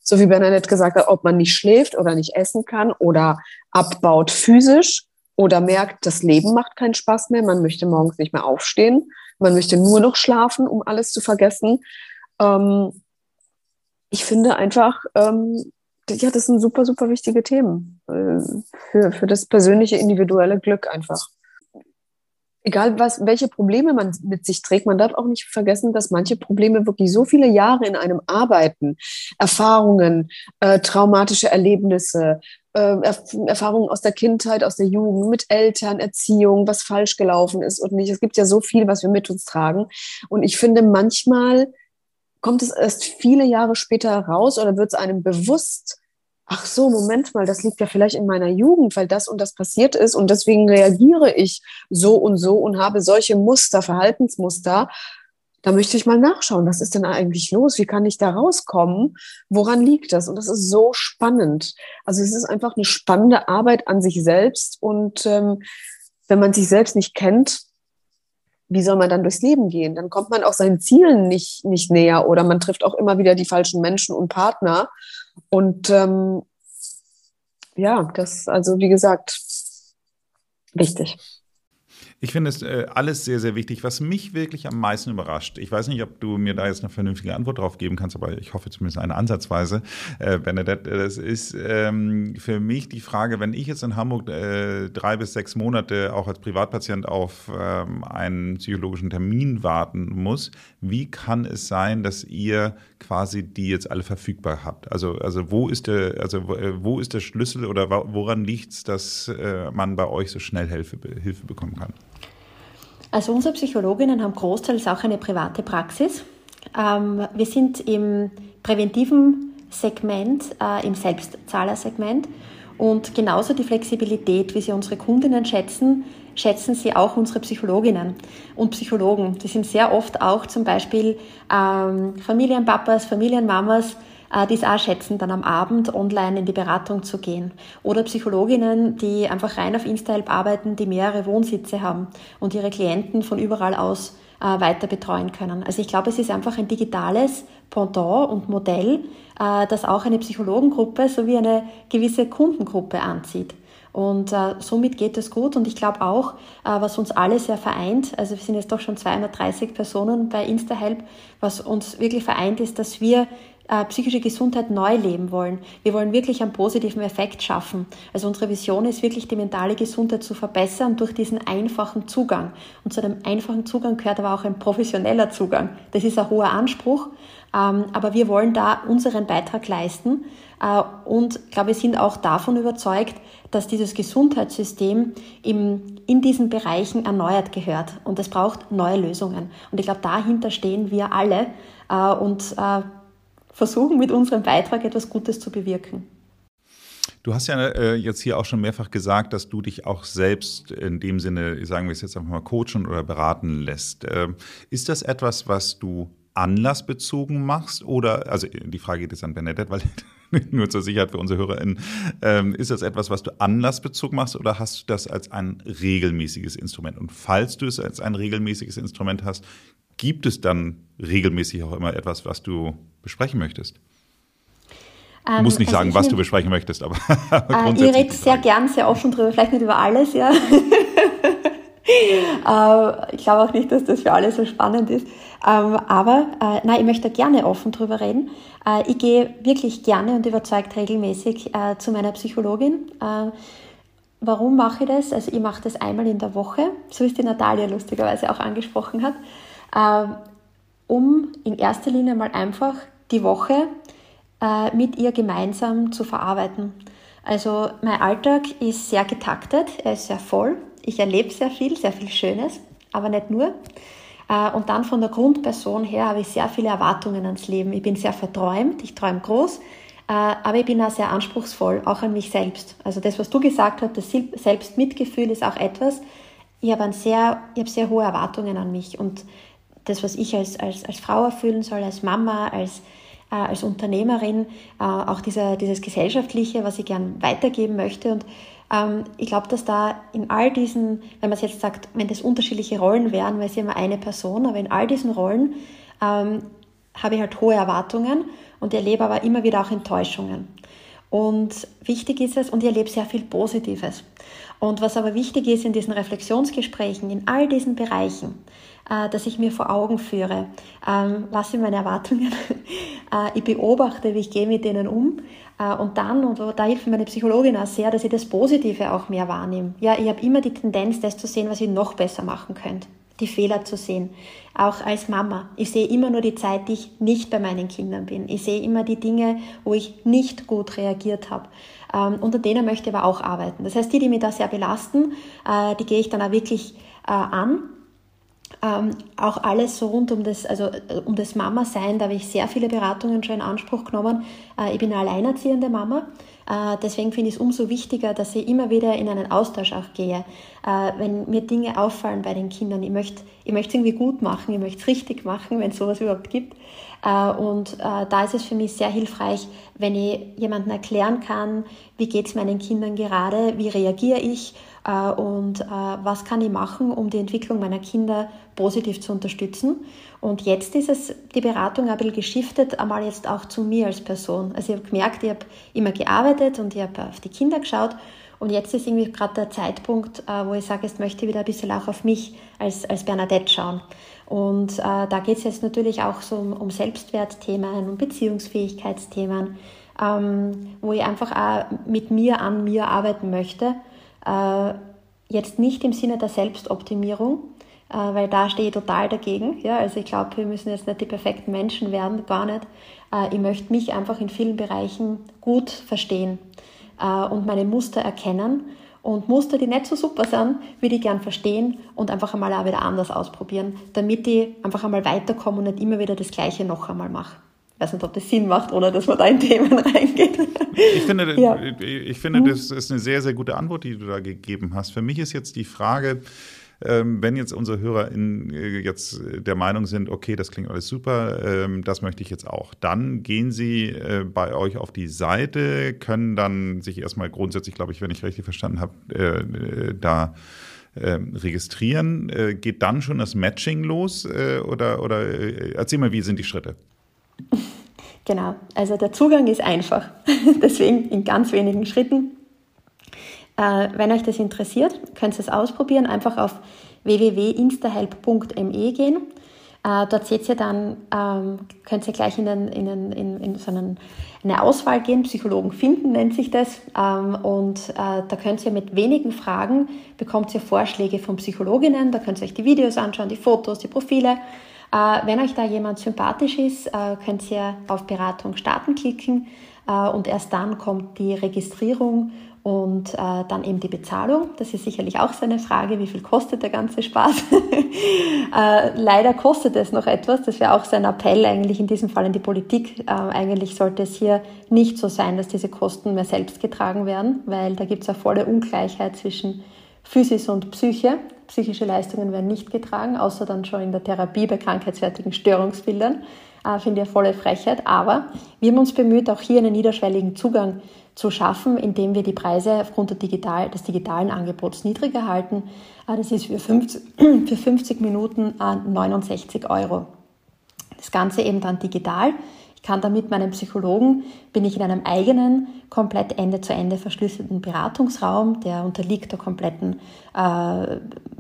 So wie Bernadette gesagt hat, ob man nicht schläft oder nicht essen kann oder abbaut physisch oder merkt, das Leben macht keinen Spaß mehr, man möchte morgens nicht mehr aufstehen, man möchte nur noch schlafen, um alles zu vergessen. Ähm, ich finde einfach, ähm, ja, das sind super, super wichtige Themen äh, für, für das persönliche, individuelle Glück einfach egal was, welche Probleme man mit sich trägt, man darf auch nicht vergessen, dass manche Probleme wirklich so viele Jahre in einem arbeiten, Erfahrungen, äh, traumatische Erlebnisse, äh, Erfahrungen aus der Kindheit, aus der Jugend, mit Eltern, Erziehung, was falsch gelaufen ist und nicht. Es gibt ja so viel, was wir mit uns tragen. Und ich finde, manchmal kommt es erst viele Jahre später raus oder wird es einem bewusst, ach so, Moment mal, das liegt ja vielleicht in meiner Jugend, weil das und das passiert ist und deswegen reagiere ich so und so und habe solche Muster, Verhaltensmuster. Da möchte ich mal nachschauen, was ist denn eigentlich los? Wie kann ich da rauskommen? Woran liegt das? Und das ist so spannend. Also es ist einfach eine spannende Arbeit an sich selbst und ähm, wenn man sich selbst nicht kennt, wie soll man dann durchs Leben gehen? Dann kommt man auch seinen Zielen nicht, nicht näher oder man trifft auch immer wieder die falschen Menschen und Partner. Und ähm, ja, das, also wie gesagt, wichtig. Ich finde es äh, alles sehr, sehr wichtig. Was mich wirklich am meisten überrascht, ich weiß nicht, ob du mir da jetzt eine vernünftige Antwort drauf geben kannst, aber ich hoffe zumindest eine Ansatzweise, äh, Bernadette, das ist ähm, für mich die Frage, wenn ich jetzt in Hamburg äh, drei bis sechs Monate auch als Privatpatient auf ähm, einen psychologischen Termin warten muss, wie kann es sein, dass ihr quasi die jetzt alle verfügbar habt? Also, also wo ist der, also wo ist der Schlüssel oder woran liegt es, dass äh, man bei euch so schnell Hilfe, Hilfe bekommen kann? Also unsere Psychologinnen haben großteils auch eine private Praxis. Ähm, wir sind im präventiven Segment, äh, im Selbstzahlersegment und genauso die Flexibilität, wie sie unsere Kundinnen schätzen, schätzen sie auch unsere Psychologinnen und Psychologen. Die sind sehr oft auch zum Beispiel ähm, Familienpapas, Familienmamas, die es auch schätzen, dann am Abend online in die Beratung zu gehen. Oder Psychologinnen, die einfach rein auf InstaHelp arbeiten, die mehrere Wohnsitze haben und ihre Klienten von überall aus äh, weiter betreuen können. Also ich glaube, es ist einfach ein digitales Pendant und Modell, äh, das auch eine Psychologengruppe sowie eine gewisse Kundengruppe anzieht. Und äh, somit geht es gut. Und ich glaube auch, äh, was uns alle sehr vereint, also wir sind jetzt doch schon 230 Personen bei InstaHelp, was uns wirklich vereint, ist, dass wir äh, psychische Gesundheit neu leben wollen. Wir wollen wirklich einen positiven Effekt schaffen. Also unsere Vision ist wirklich, die mentale Gesundheit zu verbessern durch diesen einfachen Zugang. Und zu dem einfachen Zugang gehört aber auch ein professioneller Zugang. Das ist ein hoher Anspruch, ähm, aber wir wollen da unseren Beitrag leisten äh, und ich glaube, wir sind auch davon überzeugt, dass dieses Gesundheitssystem im, in diesen Bereichen erneuert gehört und es braucht neue Lösungen. Und ich glaube, dahinter stehen wir alle äh, und äh, versuchen mit unserem Beitrag etwas Gutes zu bewirken. Du hast ja äh, jetzt hier auch schon mehrfach gesagt, dass du dich auch selbst in dem Sinne, sagen wir es jetzt einfach mal, coachen oder beraten lässt. Ähm, ist das etwas, was du anlassbezogen machst? Oder, also die Frage geht jetzt an Bernadette, weil nur zur Sicherheit für unsere HörerInnen, ähm, ist das etwas, was du anlassbezogen machst oder hast du das als ein regelmäßiges Instrument? Und falls du es als ein regelmäßiges Instrument hast, gibt es dann regelmäßig auch immer etwas, was du besprechen möchtest? Du musst nicht ähm, also sagen, was du besprechen möchtest, aber, äh, grundsätzlich. Ihr redet sehr gern, sehr offen drüber, vielleicht nicht über alles, ja. äh, ich glaube auch nicht, dass das für alle so spannend ist. Ähm, aber äh, nein, ich möchte gerne offen drüber reden. Ich gehe wirklich gerne und überzeugt regelmäßig zu meiner Psychologin. Warum mache ich das? Also ich mache das einmal in der Woche, so ist die Natalia lustigerweise auch angesprochen hat um in erster Linie mal einfach die Woche äh, mit ihr gemeinsam zu verarbeiten. Also mein Alltag ist sehr getaktet, er ist sehr voll. Ich erlebe sehr viel, sehr viel Schönes, aber nicht nur. Äh, und dann von der Grundperson her habe ich sehr viele Erwartungen ans Leben. Ich bin sehr verträumt, ich träume groß, äh, aber ich bin auch sehr anspruchsvoll, auch an mich selbst. Also das, was du gesagt hast, das Selbstmitgefühl ist auch etwas. Ich habe, sehr, ich habe sehr hohe Erwartungen an mich und das, was ich als, als, als Frau erfüllen soll, als Mama, als, äh, als Unternehmerin, äh, auch dieser, dieses Gesellschaftliche, was ich gern weitergeben möchte. Und ähm, ich glaube, dass da in all diesen, wenn man es jetzt sagt, wenn das unterschiedliche Rollen wären, weil es immer eine Person, aber in all diesen Rollen ähm, habe ich halt hohe Erwartungen und erlebe aber immer wieder auch Enttäuschungen. Und wichtig ist es, und ich erlebe sehr viel Positives. Und was aber wichtig ist in diesen Reflexionsgesprächen, in all diesen Bereichen, äh, dass ich mir vor Augen führe. Ähm, was sind meine Erwartungen? Äh, ich beobachte, wie ich gehe mit denen um Äh, und dann, und da hilft mir meine Psychologin auch sehr, dass ich das Positive auch mehr wahrnehme. Ja, ich habe immer die Tendenz, das zu sehen, was ich noch besser machen könnte. Die Fehler zu sehen. Auch als Mama. Ich sehe immer nur die Zeit, die ich nicht bei meinen Kindern bin. Ich sehe immer die Dinge, wo ich nicht gut reagiert habe. Ähm, unter denen möchte ich aber auch arbeiten. Das heißt, die, die mich da sehr belasten, äh, die gehe ich dann auch wirklich äh, an ähm, auch alles so rund um das, also äh, um das Mama-Sein, da habe ich sehr viele Beratungen schon in Anspruch genommen. Äh, ich bin eine alleinerziehende Mama. Äh, deswegen finde ich es umso wichtiger, dass ich immer wieder in einen Austausch auch gehe. Äh, wenn mir Dinge auffallen bei den Kindern, ich möchte ich möchte es irgendwie gut machen, ich möchte es richtig machen, wenn es sowas überhaupt gibt. Äh, und äh, da ist es für mich sehr hilfreich, wenn ich jemandem erklären kann, wie geht es meinen Kindern gerade, wie reagiere ich und was kann ich machen, um die Entwicklung meiner Kinder positiv zu unterstützen. Und jetzt ist es die Beratung ein bisschen geschiftet, einmal jetzt auch zu mir als Person. Also ich habe gemerkt, ich habe immer gearbeitet und ich habe auf die Kinder geschaut und jetzt ist irgendwie gerade der Zeitpunkt, wo ich sage, jetzt möchte ich wieder ein bisschen auch auf mich als, als Bernadette schauen. Und äh, da geht es jetzt natürlich auch so um, um Selbstwertthemen, um Beziehungsfähigkeitsthemen, ähm, wo ich einfach auch mit mir an mir arbeiten möchte. Äh, jetzt nicht im Sinne der Selbstoptimierung, äh, weil da stehe ich total dagegen. Ja? Also ich glaube, wir müssen jetzt nicht die perfekten Menschen werden, gar nicht. Äh, ich möchte mich einfach in vielen Bereichen gut verstehen und meine Muster erkennen und Muster, die nicht so super sind, würde ich gern verstehen und einfach einmal auch wieder anders ausprobieren, damit ich einfach einmal weiterkomme und nicht immer wieder das Gleiche noch einmal mache. Ich weiß nicht, ob das Sinn macht oder dass man da in Themen reingeht. Ich finde, ja. ich finde, das ist eine sehr, sehr gute Antwort, die du da gegeben hast. Für mich ist jetzt die Frage, ähm, wenn jetzt unsere Hörer in, äh, jetzt der Meinung sind, okay, das klingt alles super, ähm, das möchte ich jetzt auch, dann gehen sie äh, bei euch auf die Seite, können dann sich erstmal grundsätzlich, glaube ich, wenn ich richtig verstanden habe, äh, da ähm, registrieren. geht dann schon das Matching los oder, oder erzähl mal, wie sind die Schritte? Genau, also der Zugang ist einfach. Deswegen in ganz wenigen Schritten äh, wenn euch das interessiert, könnt ihr es ausprobieren. Einfach auf www.instahelp.me gehen. Äh, dort seht ihr dann, ähm, könnt ihr gleich in, den, in, in so einen, eine Auswahl gehen. Psychologen finden nennt sich das. Ähm, und äh, da könnt ihr mit wenigen Fragen, bekommt ihr Vorschläge von Psychologinnen. Da könnt ihr euch die Videos anschauen, die Fotos, die Profile. Wenn euch da jemand sympathisch ist, könnt ihr auf Beratung starten klicken. und erst dann kommt die Registrierung und äh, dann eben die Bezahlung. Das ist sicherlich auch so eine Frage, wie viel kostet der ganze Spaß? äh, leider kostet es noch etwas. Das wäre auch so ein Appell eigentlich in diesem Fall in die Politik. Äh, eigentlich sollte es hier nicht so sein, dass diese Kosten mehr selbst getragen werden, weil da gibt es eine volle Ungleichheit zwischen Physis und Psyche. Psychische Leistungen werden nicht getragen, außer dann schon in der Therapie bei krankheitswertigen Störungsbildern. Äh, Finde ich eine volle Frechheit. Aber wir haben uns bemüht, auch hier einen niederschwelligen Zugang zu schaffen, indem wir die Preise aufgrund Digital, des digitalen Angebots niedriger halten. Ah, das ist für 50, für 50 Minuten 69 äh, Euro. Das Ganze eben dann digital kann da mit meinem Psychologen, bin ich in einem eigenen, komplett Ende-zu-Ende verschlüsselten Beratungsraum, der unterliegt der kompletten äh,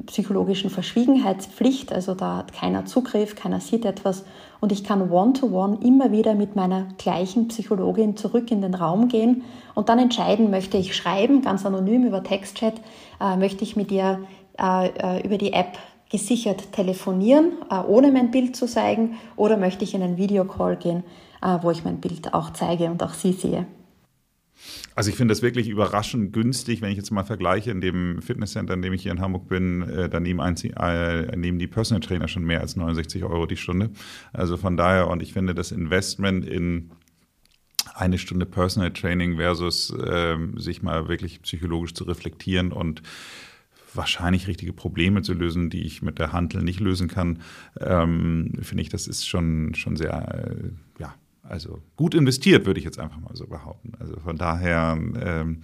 psychologischen Verschwiegenheitspflicht, also da hat keiner Zugriff, keiner sieht etwas. Und ich kann one-to-one -one immer wieder mit meiner gleichen Psychologin zurück in den Raum gehen und dann entscheiden, möchte ich schreiben, ganz anonym über Textchat, äh, möchte ich mit ihr äh, äh über die App gesichert telefonieren, äh, ohne mein Bild zu zeigen, oder möchte ich in einen Videocall gehen, wo ich mein Bild auch zeige und auch Sie sehe. Also ich finde das wirklich überraschend günstig, wenn ich jetzt mal vergleiche, in dem Fitnesscenter, in dem ich hier in Hamburg bin, äh, da nehmen, äh, nehmen die Personal Trainer schon mehr als 69 Euro die Stunde. Also von daher, und ich finde das Investment in eine Stunde Personal Training versus äh, sich mal wirklich psychologisch zu reflektieren und wahrscheinlich richtige Probleme zu lösen, die ich mit der Handel nicht lösen kann, ähm, finde ich, das ist schon, schon sehr, äh, ja, also gut investiert, würde ich jetzt einfach mal so behaupten. Also von daher ähm,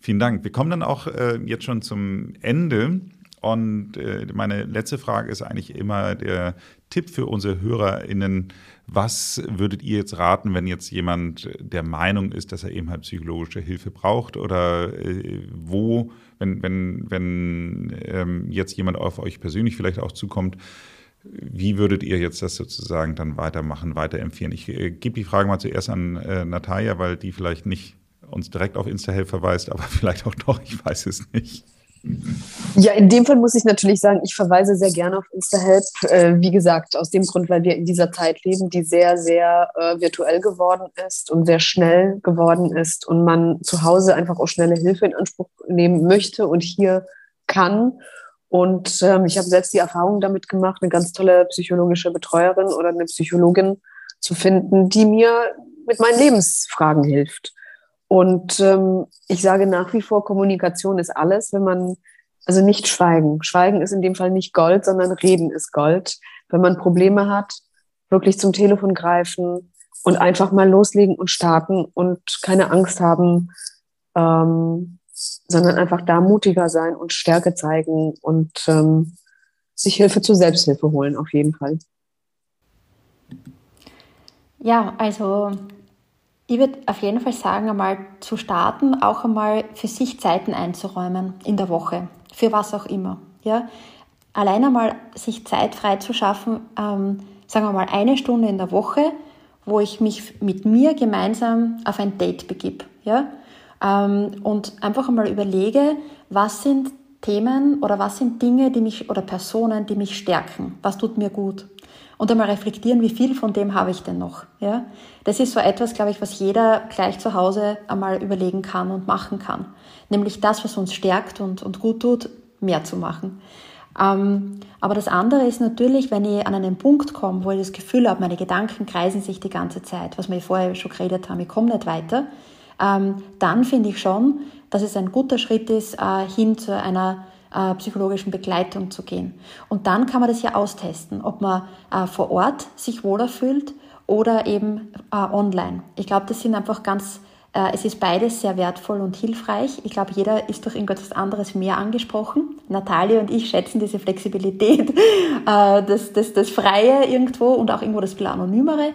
vielen Dank. Wir kommen dann auch äh, jetzt schon zum Ende. Und äh, meine letzte Frage ist eigentlich immer der Tipp für unsere HörerInnen. Was würdet ihr jetzt raten, wenn jetzt jemand der Meinung ist, dass er eben halt psychologische Hilfe braucht? Oder äh, wo, wenn, wenn, wenn ähm, jetzt jemand auf euch persönlich vielleicht auch zukommt, wie würdet ihr jetzt das sozusagen dann weitermachen, weiterempfehlen? Ich äh, gebe die Frage mal zuerst an äh, Natalia, weil die vielleicht nicht uns direkt auf InstaHelp verweist, aber vielleicht auch doch, ich weiß es nicht. Ja, in dem Fall muss ich natürlich sagen, ich verweise sehr gerne auf InstaHelp. Äh, wie gesagt, aus dem Grund, weil wir in dieser Zeit leben, die sehr, sehr äh, virtuell geworden ist und sehr schnell geworden ist und man zu Hause einfach auch schnelle Hilfe in Anspruch nehmen möchte und hier kann. Und ähm, ich habe selbst die Erfahrung damit gemacht, eine ganz tolle psychologische Betreuerin oder eine Psychologin zu finden, die mir mit meinen Lebensfragen hilft. Und ähm, ich sage nach wie vor, Kommunikation ist alles, wenn man, also nicht schweigen. Schweigen ist in dem Fall nicht Gold, sondern Reden ist Gold. Wenn man Probleme hat, wirklich zum Telefon greifen und einfach mal loslegen und starten und keine Angst haben, ähm, sondern einfach da mutiger sein und Stärke zeigen und ähm, sich Hilfe zur Selbsthilfe holen, auf jeden Fall. Ja, also ich würde auf jeden Fall sagen, einmal zu starten, auch einmal für sich Zeiten einzuräumen in der Woche, für was auch immer. Ja? Allein einmal sich Zeit frei zu schaffen, ähm, sagen wir mal eine Stunde in der Woche, wo ich mich mit mir gemeinsam auf ein Date begib. Ja? Ähm, und einfach einmal überlege, was sind Themen oder was sind Dinge, die mich oder Personen, die mich stärken? Was tut mir gut? und einmal reflektieren, wie viel von dem habe ich denn noch. Ja? Das ist so etwas, glaube ich, was jeder gleich zu Hause einmal überlegen kann und machen kann. Nämlich das, was uns stärkt und, und gut tut, mehr zu machen. Ähm, aber das andere ist natürlich, wenn ich an einen Punkt komme, wo ich das Gefühl habe, meine Gedanken kreisen sich die ganze Zeit, was wir vorher schon geredet haben, ich komme nicht weiter, dann finde ich schon, dass es ein guter Schritt ist, äh, hin zu einer äh, psychologischen Begleitung zu gehen. Und dann kann man das ja austesten, ob man äh, vor Ort sich wohler fühlt oder eben online. Ich glaube, das sind einfach ganz, es ist beides sehr wertvoll und hilfreich. Ich glaube, jeder ist durch irgendwas anderes mehr angesprochen. Natalia und ich schätzen diese Flexibilität, das, das, das Freie irgendwo und auch irgendwo das Anonymere.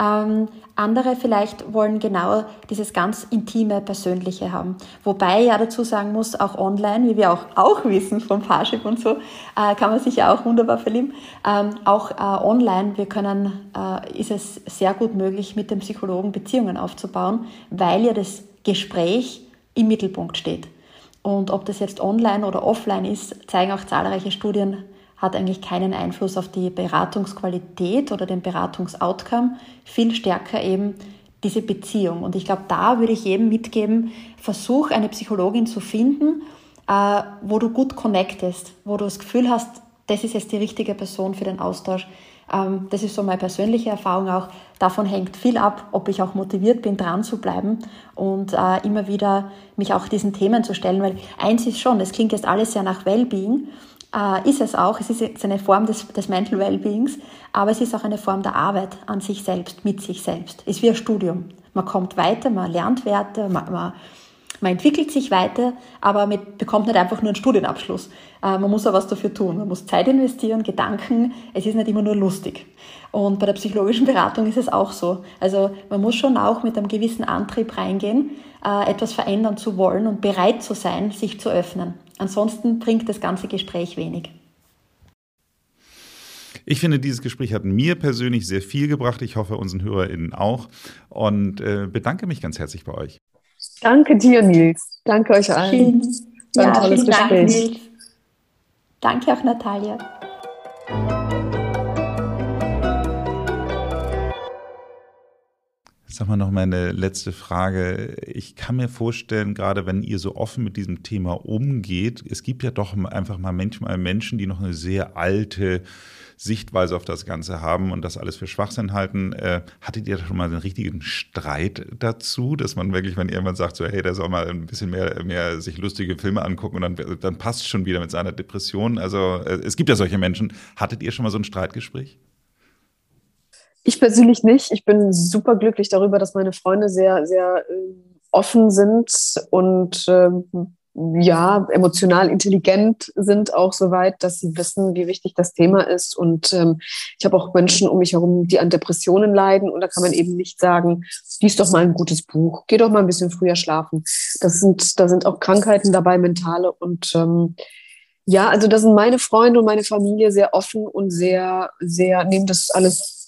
Ähm, andere vielleicht wollen genau dieses ganz intime, persönliche haben. Wobei ja dazu sagen muss, auch online, wie wir auch, auch wissen vom Fahrship und so, äh, kann man sich ja auch wunderbar verlieben. Ähm, auch äh, online, wir können, äh, ist es sehr gut möglich, mit dem Psychologen Beziehungen aufzubauen, weil ja das Gespräch im Mittelpunkt steht. Und ob das jetzt online oder offline ist, zeigen auch zahlreiche Studien, hat eigentlich keinen Einfluss auf die Beratungsqualität oder den Beratungsoutcome, viel stärker eben diese Beziehung. Und ich glaube, da würde ich jedem mitgeben, versuch eine Psychologin zu finden, äh, wo du gut connectest, wo du das Gefühl hast, das ist jetzt die richtige Person für den Austausch. Ähm, das ist so meine persönliche Erfahrung auch. Davon hängt viel ab, ob ich auch motiviert bin, dran zu bleiben und äh, immer wieder mich auch diesen Themen zu stellen, weil eins ist schon, es klingt jetzt alles sehr nach Wellbeing, äh, ist es auch. Es ist jetzt eine Form des, des Mental Wellbeings, aber es ist auch eine Form der Arbeit an sich selbst, mit sich selbst. Ist wie ein Studium. Man kommt weiter, man lernt Werte, man, man, man entwickelt sich weiter, aber man bekommt nicht einfach nur einen Studienabschluss. Äh, man muss auch was dafür tun. Man muss Zeit investieren, Gedanken. Es ist nicht immer nur lustig. Und bei der psychologischen Beratung ist es auch so. Also man muss schon auch mit einem gewissen Antrieb reingehen, äh, etwas verändern zu wollen und bereit zu sein, sich zu öffnen. Ansonsten bringt das ganze Gespräch wenig. Ich finde, dieses Gespräch hat mir persönlich sehr viel gebracht. Ich hoffe, unseren HörerInnen auch. Und äh, bedanke mich ganz herzlich bei euch. Danke dir, Nils. Danke euch allen. War ein ja, tolles Gespräch. Dank, Nils. Danke auch, Natalia. Sag mal noch meine letzte Frage. Ich kann mir vorstellen, gerade wenn ihr so offen mit diesem Thema umgeht, es gibt ja doch einfach mal manchmal Menschen, die noch eine sehr alte Sichtweise auf das Ganze haben und das alles für Schwachsinn halten. Äh, hattet ihr da schon mal einen richtigen Streit dazu, dass man wirklich, wenn jemand sagt, so, hey, der soll mal ein bisschen mehr, mehr sich lustige Filme angucken und dann, dann passt schon wieder mit seiner Depression? Also äh, es gibt ja solche Menschen. Hattet ihr schon mal so ein Streitgespräch? Ich persönlich nicht. Ich bin super glücklich darüber, dass meine Freunde sehr, sehr äh, offen sind und äh, ja, emotional intelligent sind auch so weit, dass sie wissen, wie wichtig das Thema ist. Und ähm, ich habe auch Menschen um mich herum, die an Depressionen leiden. Und da kann man eben nicht sagen, lies doch mal ein gutes Buch, geh doch mal ein bisschen früher schlafen. Das sind, da sind auch Krankheiten dabei, mentale. Und ähm, Ja, also da sind meine Freunde und meine Familie sehr offen und sehr, sehr, nehmen das alles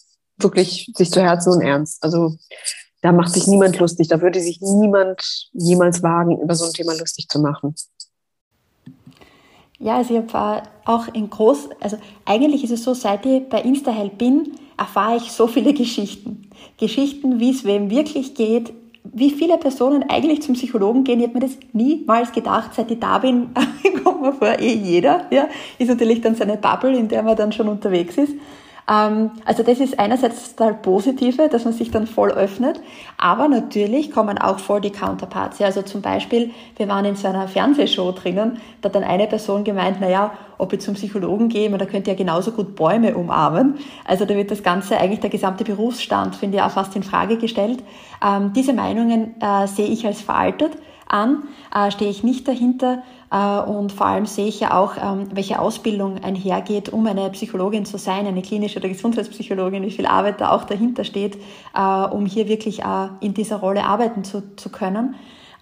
wirklich sich zu Herzen und ernst. Also da macht sich niemand lustig. Da würde sich niemand jemals wagen, über so ein Thema lustig zu machen. Ja, also ich habe auch in groß, also eigentlich ist es so, seit ich bei InstaHelp bin, erfahre ich so viele Geschichten. Geschichten, wie es wem wirklich geht, wie viele Personen eigentlich zum Psychologen gehen. Ich habe mir das niemals gedacht, seit ich da bin, kommt mir vor, eh jeder. Ja, ist natürlich dann seine Bubble, in der man dann schon unterwegs ist. Ähm, also das ist einerseits das Positive, dass man sich dann voll öffnet, aber natürlich kommen auch voll die Counterparts. Ja, also zum Beispiel, wir waren in so einer Fernsehshow drinnen, da hat dann eine Person gemeint, naja, ob ich zum Psychologen gehe, da könnt ihr ja genauso gut Bäume umarmen. Also da wird das Ganze, eigentlich der gesamte Berufsstand, finde ich, auch fast in Frage gestellt. Ähm, diese Meinungen äh, sehe ich als veraltet an, äh, stehe ich nicht dahinter und vor allem sehe ich ja auch, ähm, welche Ausbildung einhergeht, um eine Psychologin zu sein, eine klinische oder Gesundheitspsychologin, wie viel Arbeit da auch dahinter steht, äh, um hier wirklich in dieser Rolle arbeiten zu, zu können.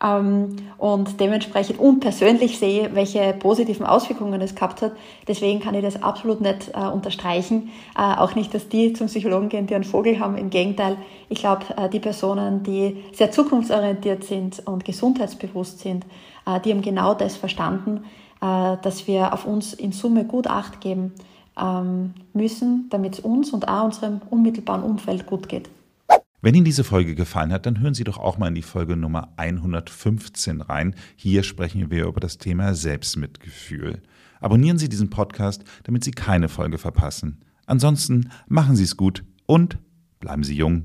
Ähm, und dementsprechend und persönlich sehe, welche positiven Auswirkungen es gehabt hat. Deswegen kann ich das absolut nicht äh, unterstreichen. Äh, auch nicht, dass die zum Psychologen gehen, die einen Vogel haben. Im Gegenteil, ich glaube, äh, die Personen, die sehr zukunftsorientiert sind und gesundheitsbewusst sind, äh, die haben genau das verstanden, äh, dass wir auf uns in Summe gut Acht geben ähm, müssen, damit es uns und auch unserem unmittelbaren Umfeld gut geht. Wenn Ihnen diese Folge gefallen hat, dann hören Sie doch auch mal in die Folge Nummer 115 rein. Hier sprechen wir über das Thema Selbstmitgefühl. Abonnieren Sie diesen Podcast, damit Sie keine Folge verpassen. Ansonsten machen Sie es gut und bleiben Sie jung.